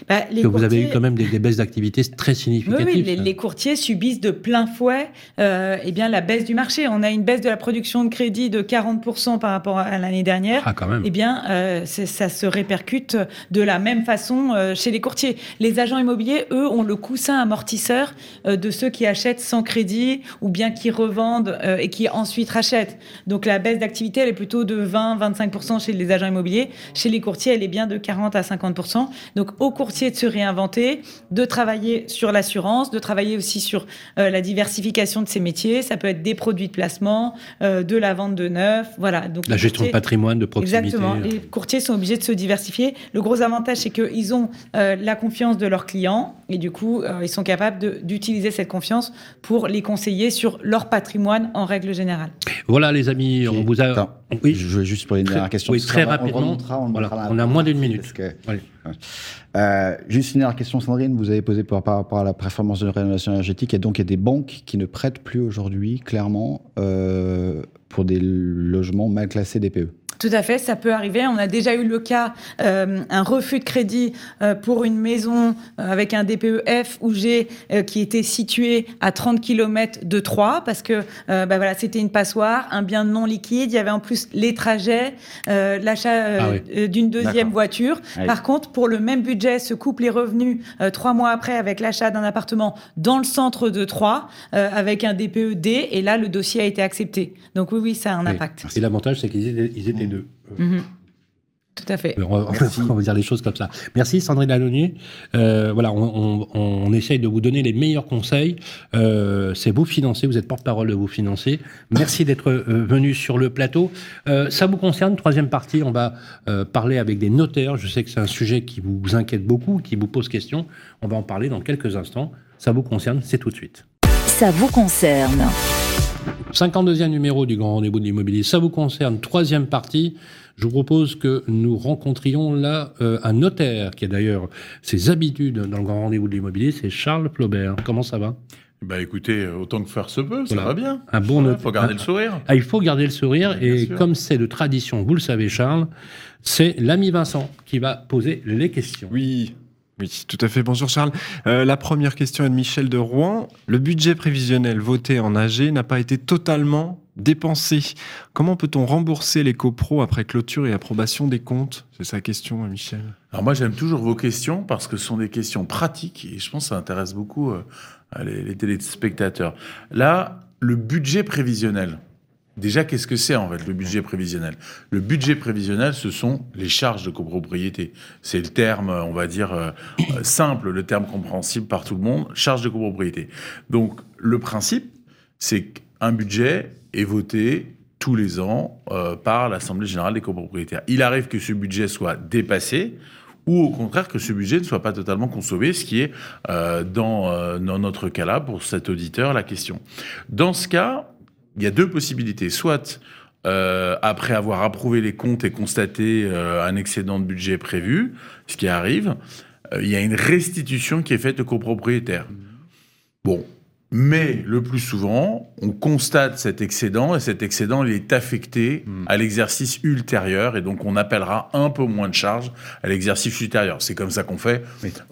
Bah, les que vous avez eu quand même des, des baisses d'activité très significatives oui, les, les courtiers subissent de plein fouet euh, eh bien, la baisse du marché. On a une baisse de la production de crédit de 40% par rapport à l'année dernière. Ah, quand même. Eh bien, euh, ça se répercute de la même façon euh, chez les courtiers. Les agents immobiliers, eux, ont le coussin amortisseur euh, de ceux qui achètent sans crédit ou bien qui revendent et qui ensuite rachètent. Donc la baisse d'activité, elle est plutôt de 20-25% chez les agents immobiliers. Chez les courtiers, elle est bien de 40 à 50%. Donc au de se réinventer, de travailler sur l'assurance, de travailler aussi sur euh, la diversification de ses métiers. Ça peut être des produits de placement, euh, de la vente de neuf, voilà. Donc la gestion de patrimoine, de proximité. Exactement. Les courtiers sont obligés de se diversifier. Le gros avantage, c'est qu'ils ont la confiance de leurs clients et du coup, ils sont capables d'utiliser cette confiance pour les conseiller sur leur patrimoine en règle générale. Voilà, les amis, on vous a. oui, je veux juste poser une dernière question. Oui, très rapidement. On, on, a moins d'une minute. Euh, juste une dernière question, Sandrine. Vous avez posé par, rapport à la performance de la rénovation énergétique. Et donc, il y a des banques qui ne prêtent plus aujourd'hui, clairement, euh, pour des logements mal classés DPE. Tout à fait, ça peut arriver. On a déjà eu le cas, euh, un refus de crédit euh, pour une maison euh, avec un DPE-F ou G qui était situé à 30 km de Troyes parce que bah voilà, c'était une passoire, un bien non liquide. Il y avait en plus les trajets, l'achat ah d'une deuxième voiture. Ah Par contre, pour le même budget, se couple les revenus trois mois après avec l'achat d'un appartement dans le centre de Troyes avec un DPE-D et là, le dossier a été accepté. Donc oui, oui, ça a un impact. Et l'avantage, c'est qu'ils étaient, Mhm. Tout à fait. On va, dire les choses comme ça. Merci Sandrine Alonier. Euh, voilà, on, essaye de vous donner les meilleurs conseils. Euh, c'est vous financer, vous êtes porte-parole de vous financer. Merci d'être euh, venu sur le plateau. ça vous concerne, troisième partie, on va parler avec des notaires. Je sais que c'est un sujet qui vous inquiète beaucoup, qui vous pose question. On va en parler dans quelques instants. Ça vous concerne, c'est tout de suite. Ça vous concerne. 52e numéro du Grand Rendez-vous de l'immobilier, ça vous concerne. Troisième partie, je vous propose que nous rencontrions là euh, un notaire qui a d'ailleurs ses habitudes dans le Grand Rendez-vous de l'immobilier, c'est Charles Flaubert. Comment ça va? Bah écoutez, autant que faire se peut, ça va bien. Un bon Il faut garder le sourire. Ah, il faut garder le sourire. et comme c'est de tradition, vous le savez, Charles, c'est l'ami Vincent qui va poser les questions. Oui. Oui, tout à fait. Bonjour Charles. Euh, la première question est de Michel de Rouen. Le budget prévisionnel voté en AG n'a pas été totalement dépensé. Comment peut-on rembourser les copros après clôture et approbation des comptes? C'est sa question, Michel. Alors moi, j'aime toujours vos questions parce que ce sont des questions pratiques et je pense que ça intéresse beaucoup euh, les téléspectateurs. Là, le budget prévisionnel, Déjà, qu'est-ce que c'est en fait le budget prévisionnel? Le budget prévisionnel, ce sont les charges de copropriété. C'est le terme, on va dire, euh, euh, simple, le terme compréhensible par tout le monde, charges de copropriété. Donc, le principe, c'est qu'un budget est voté tous les ans euh, par l'Assemblée générale des copropriétaires. Il arrive que ce budget soit dépassé ou au contraire que ce budget ne soit pas totalement consommé, ce qui est dans, dans notre cas-là, pour cet auditeur, la question. Dans ce cas, il y a deux possibilités. Soit euh, après avoir approuvé les comptes et constaté euh, un excédent de budget prévu, ce qui arrive, euh, il y a une restitution qui est faite au copropriétaire. Bon, mais le plus souvent, on constate cet excédent et cet excédent il est affecté hmm. à l'exercice ultérieur et donc on appellera un peu moins de charges à l'exercice ultérieur. C'est comme ça qu'on fait.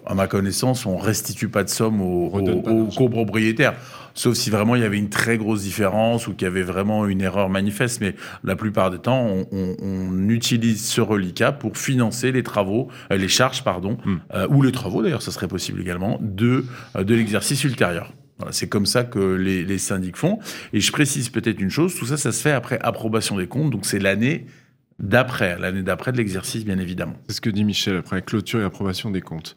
À ma connaissance, on restitue pas de somme aux, aux copropriétaires sauf si vraiment il y avait une très grosse différence ou qu'il y avait vraiment une erreur manifeste. Mais la plupart du temps, on, utilise ce reliquat pour financer les travaux, euh, les charges, pardon, hmm. euh, ou les travaux d'ailleurs, ça serait possible également, de, euh, de l'exercice ultérieur. Voilà, c'est comme ça que les, les syndics font. Et je précise peut-être une chose, tout ça, ça se fait après approbation des comptes, donc c'est l'année d'après, l'année d'après de l'exercice, bien évidemment. C'est ce que dit Michel après clôture et approbation des comptes.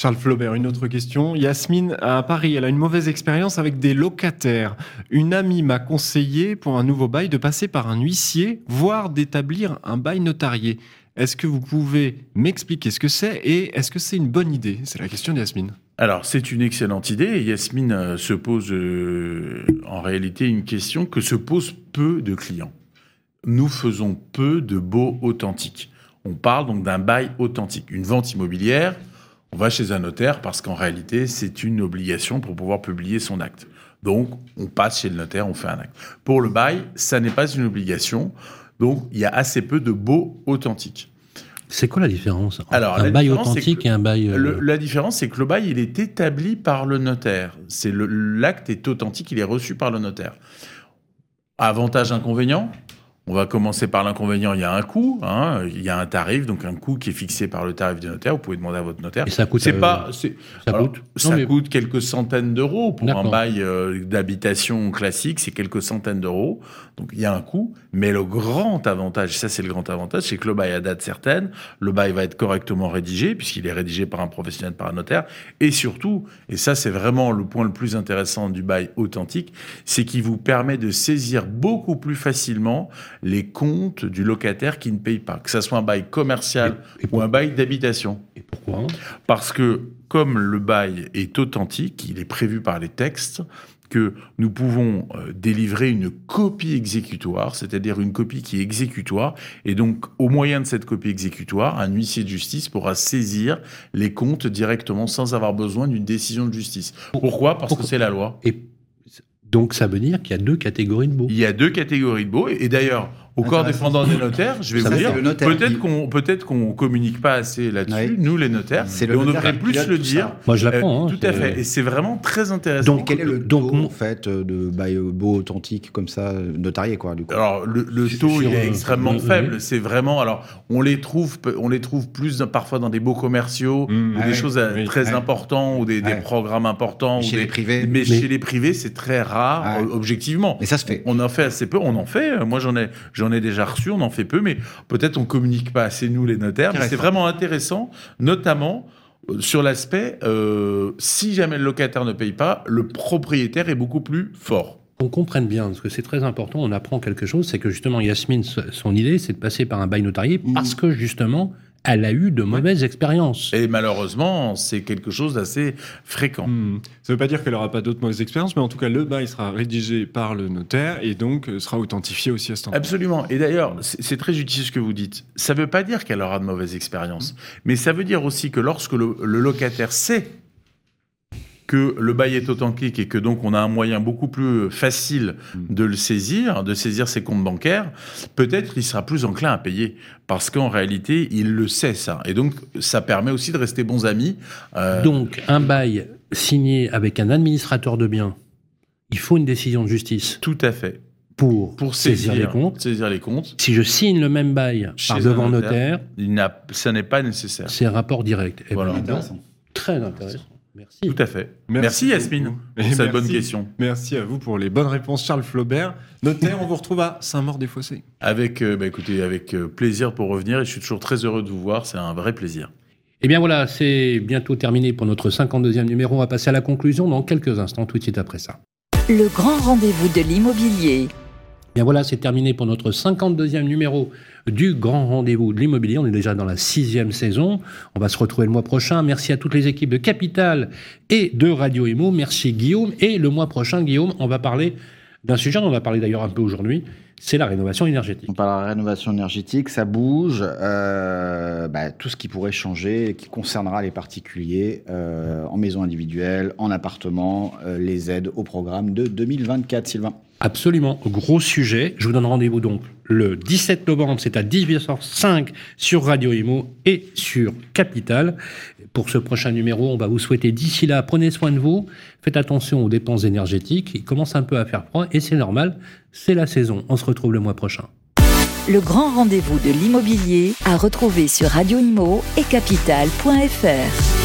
Charles Flaubert, une autre question. Yasmine, à Paris, elle a une mauvaise expérience avec des locataires. Une amie m'a conseillé, pour un nouveau bail, de passer par un huissier, voire d'établir un bail notarié. Est-ce que vous pouvez m'expliquer ce que c'est et est-ce que c'est une bonne idée? C'est la question de Yasmine. Alors, c'est une excellente idée. Yasmine euh, se pose euh, en réalité une question que se posent peu de clients. Nous faisons peu de beaux authentiques. On parle donc d'un bail authentique. Une vente immobilière, on va chez un notaire parce qu'en réalité, c'est une obligation pour pouvoir publier son acte. Donc, on passe chez le notaire, on fait un acte. Pour le bail, ça n'est pas une obligation. Donc, il y a assez peu de baux authentiques. C'est quoi la différence Alors, un bail authentique et un bail. Euh, la différence, c'est que le bail, il est établi par le notaire. C'est l'acte est authentique, il est reçu par le notaire. Avantage, inconvénient on va commencer par l'inconvénient. Il y a un coût, hein, il y a un tarif, donc un coût qui est fixé par le tarif du notaire. Vous pouvez demander à votre notaire. Et ça coûte. C'est euh, pas, ça alors, coûte. ça Non, mais- coûte quelques centaines d'euros pour un bail euh, d'habitation classique, c'est quelques centaines d'euros. Donc il y a un coût, mais le grand avantage, ça c'est le grand avantage, c'est que le bail à date certaine, le bail va être correctement rédigé puisqu'il est rédigé par un professionnel, par un notaire, et surtout, et ça c'est vraiment le point le plus intéressant du bail authentique, c'est qu'il vous permet de saisir beaucoup plus facilement les comptes du locataire qui ne paye pas, que ça soit un bail commercial Et- et ou un bail d'habitation. Et pourquoi? Parce que comme le bail est authentique, il est prévu par les textes, que nous pouvons euh, délivrer une copie exécutoire, c'est-à-dire une copie qui est exécutoire, et donc au moyen de cette copie exécutoire, un huissier de justice pourra saisir les comptes directement sans avoir besoin d'une décision de justice. Pourquoi? Parce Pourquoi? que c'est la loi. Et donc ça veut dire qu'il y a deux catégories de baux. Il y a deux catégories de baux, et et d'ailleurs, au corps défendant des notaires, je vais Ça, vous dire, le notaire peut-être qu'on peut-être qu'on communique pas assez là-dessus, Oui. nous les notaires, C'est et le on devrait plus le dire. ça. Moi je Euh, l'apprends. hein, tout à fait. Et c'est vraiment très intéressant. Donc, Quel est le donc, taux, en fait, euh, de bail beau authentique, comme ça, euh, notarié, quoi, du coup alors le, le Sur- taux il est euh, extrêmement oui. faible. C'est vraiment alors on les trouve on les trouve plus dans- parfois dans des beaux commerciaux Mmh. ou Ah des ouais. choses euh, Oui. très Ouais. importants ou des, des Ouais. programmes importants Chez ou les des- privés. Mais, Mais- chez les privés c'est très rare euh, objectivement. Mais ça se fait. On en fait assez peu, on en fait. Moi, j'en ai, j'en ai déjà reçu, on en fait peu, mais peut-être on communique pas assez nous les notaires. Mais c'est vraiment intéressant, notamment euh, sur l'aspect euh, si jamais le locataire ne paye pas, le propriétaire est beaucoup plus fort. qu'on comprenne bien, parce que c'est très important, on apprend quelque chose, c'est que justement Yasmine, son idée, c'est de passer par un bail notarié Mhm. parce que justement, elle a eu de mauvaises expériences. Et malheureusement, c'est quelque chose d'assez fréquent. Hmm. Ça ne veut pas dire qu'elle n'aura pas d'autres mauvaises expériences, mais en tout cas, le bail sera rédigé par le notaire et donc euh, sera authentifié aussi à ce moment. Absolument. Et d'ailleurs, c'est très utile ce que vous dites. Ça ne veut pas dire qu'elle aura de mauvaises expériences, mais ça veut dire aussi que lorsque le, le locataire sait que le bail est authentique et que donc on a un moyen beaucoup plus facile de le saisir, de saisir ses comptes bancaires, peut-être il sera plus enclin à payer parce qu'en réalité il le sait ça et donc ça permet aussi de rester bons amis. Euh, Donc, un bail signé avec un administrateur de biens, il faut une décision de justice tout à fait pour, pour saisir, saisir, les comptes. saisir les comptes. Si je signe le même bail Chez par un devant notaire. notaire, Il ça n'est pas nécessaire. c'est rapport direct. Et Voilà. ben, Intéressant. très intéressant. Merci. Tout à fait. Merci, Yasmine pour Et cette merci. bonne question. Merci à vous pour les bonnes réponses, Charles Flaubert. Notaire, on vous retrouve à Saint-Maur-des-Fossés. Avec, euh, bah, écoutez, avec euh, plaisir pour revenir et je suis toujours très heureux de vous voir. C'est un vrai plaisir. Eh bien voilà, c'est bientôt terminé pour notre 52e numéro. On va passer à la conclusion dans quelques instants, tout de suite après ça. Le grand rendez-vous de l'immobilier. Bien voilà, c'est terminé pour notre 52e numéro du Grand Rendez-vous de l'immobilier. On est déjà dans la sixième saison. On va se retrouver le mois prochain. Merci à toutes les équipes de Capital et de Radio Imo. Merci Guillaume. Et le mois prochain, Guillaume, on va parler d'un sujet dont on va parler d'ailleurs un peu aujourd'hui. C'est la rénovation énergétique. On parle de la rénovation énergétique, ça bouge. euh, bah, tout ce qui pourrait changer, qui concernera les particuliers euh, en maison individuelle, en appartement, euh, les aides au programme de 2024, Sylvain. Absolument, gros sujet. Je vous donne rendez-vous donc le 17 novembre, c'est à 18h05 sur Radio Imo et sur Capital. Pour ce prochain numéro, on va vous souhaiter d'ici là, prenez soin de vous, faites attention aux dépenses énergétiques, il commence un peu à faire froid et c'est normal, c'est la saison. On se retrouve le mois prochain. Le grand rendez-vous de l'immobilier à retrouver sur Radio Imo et capital.fr.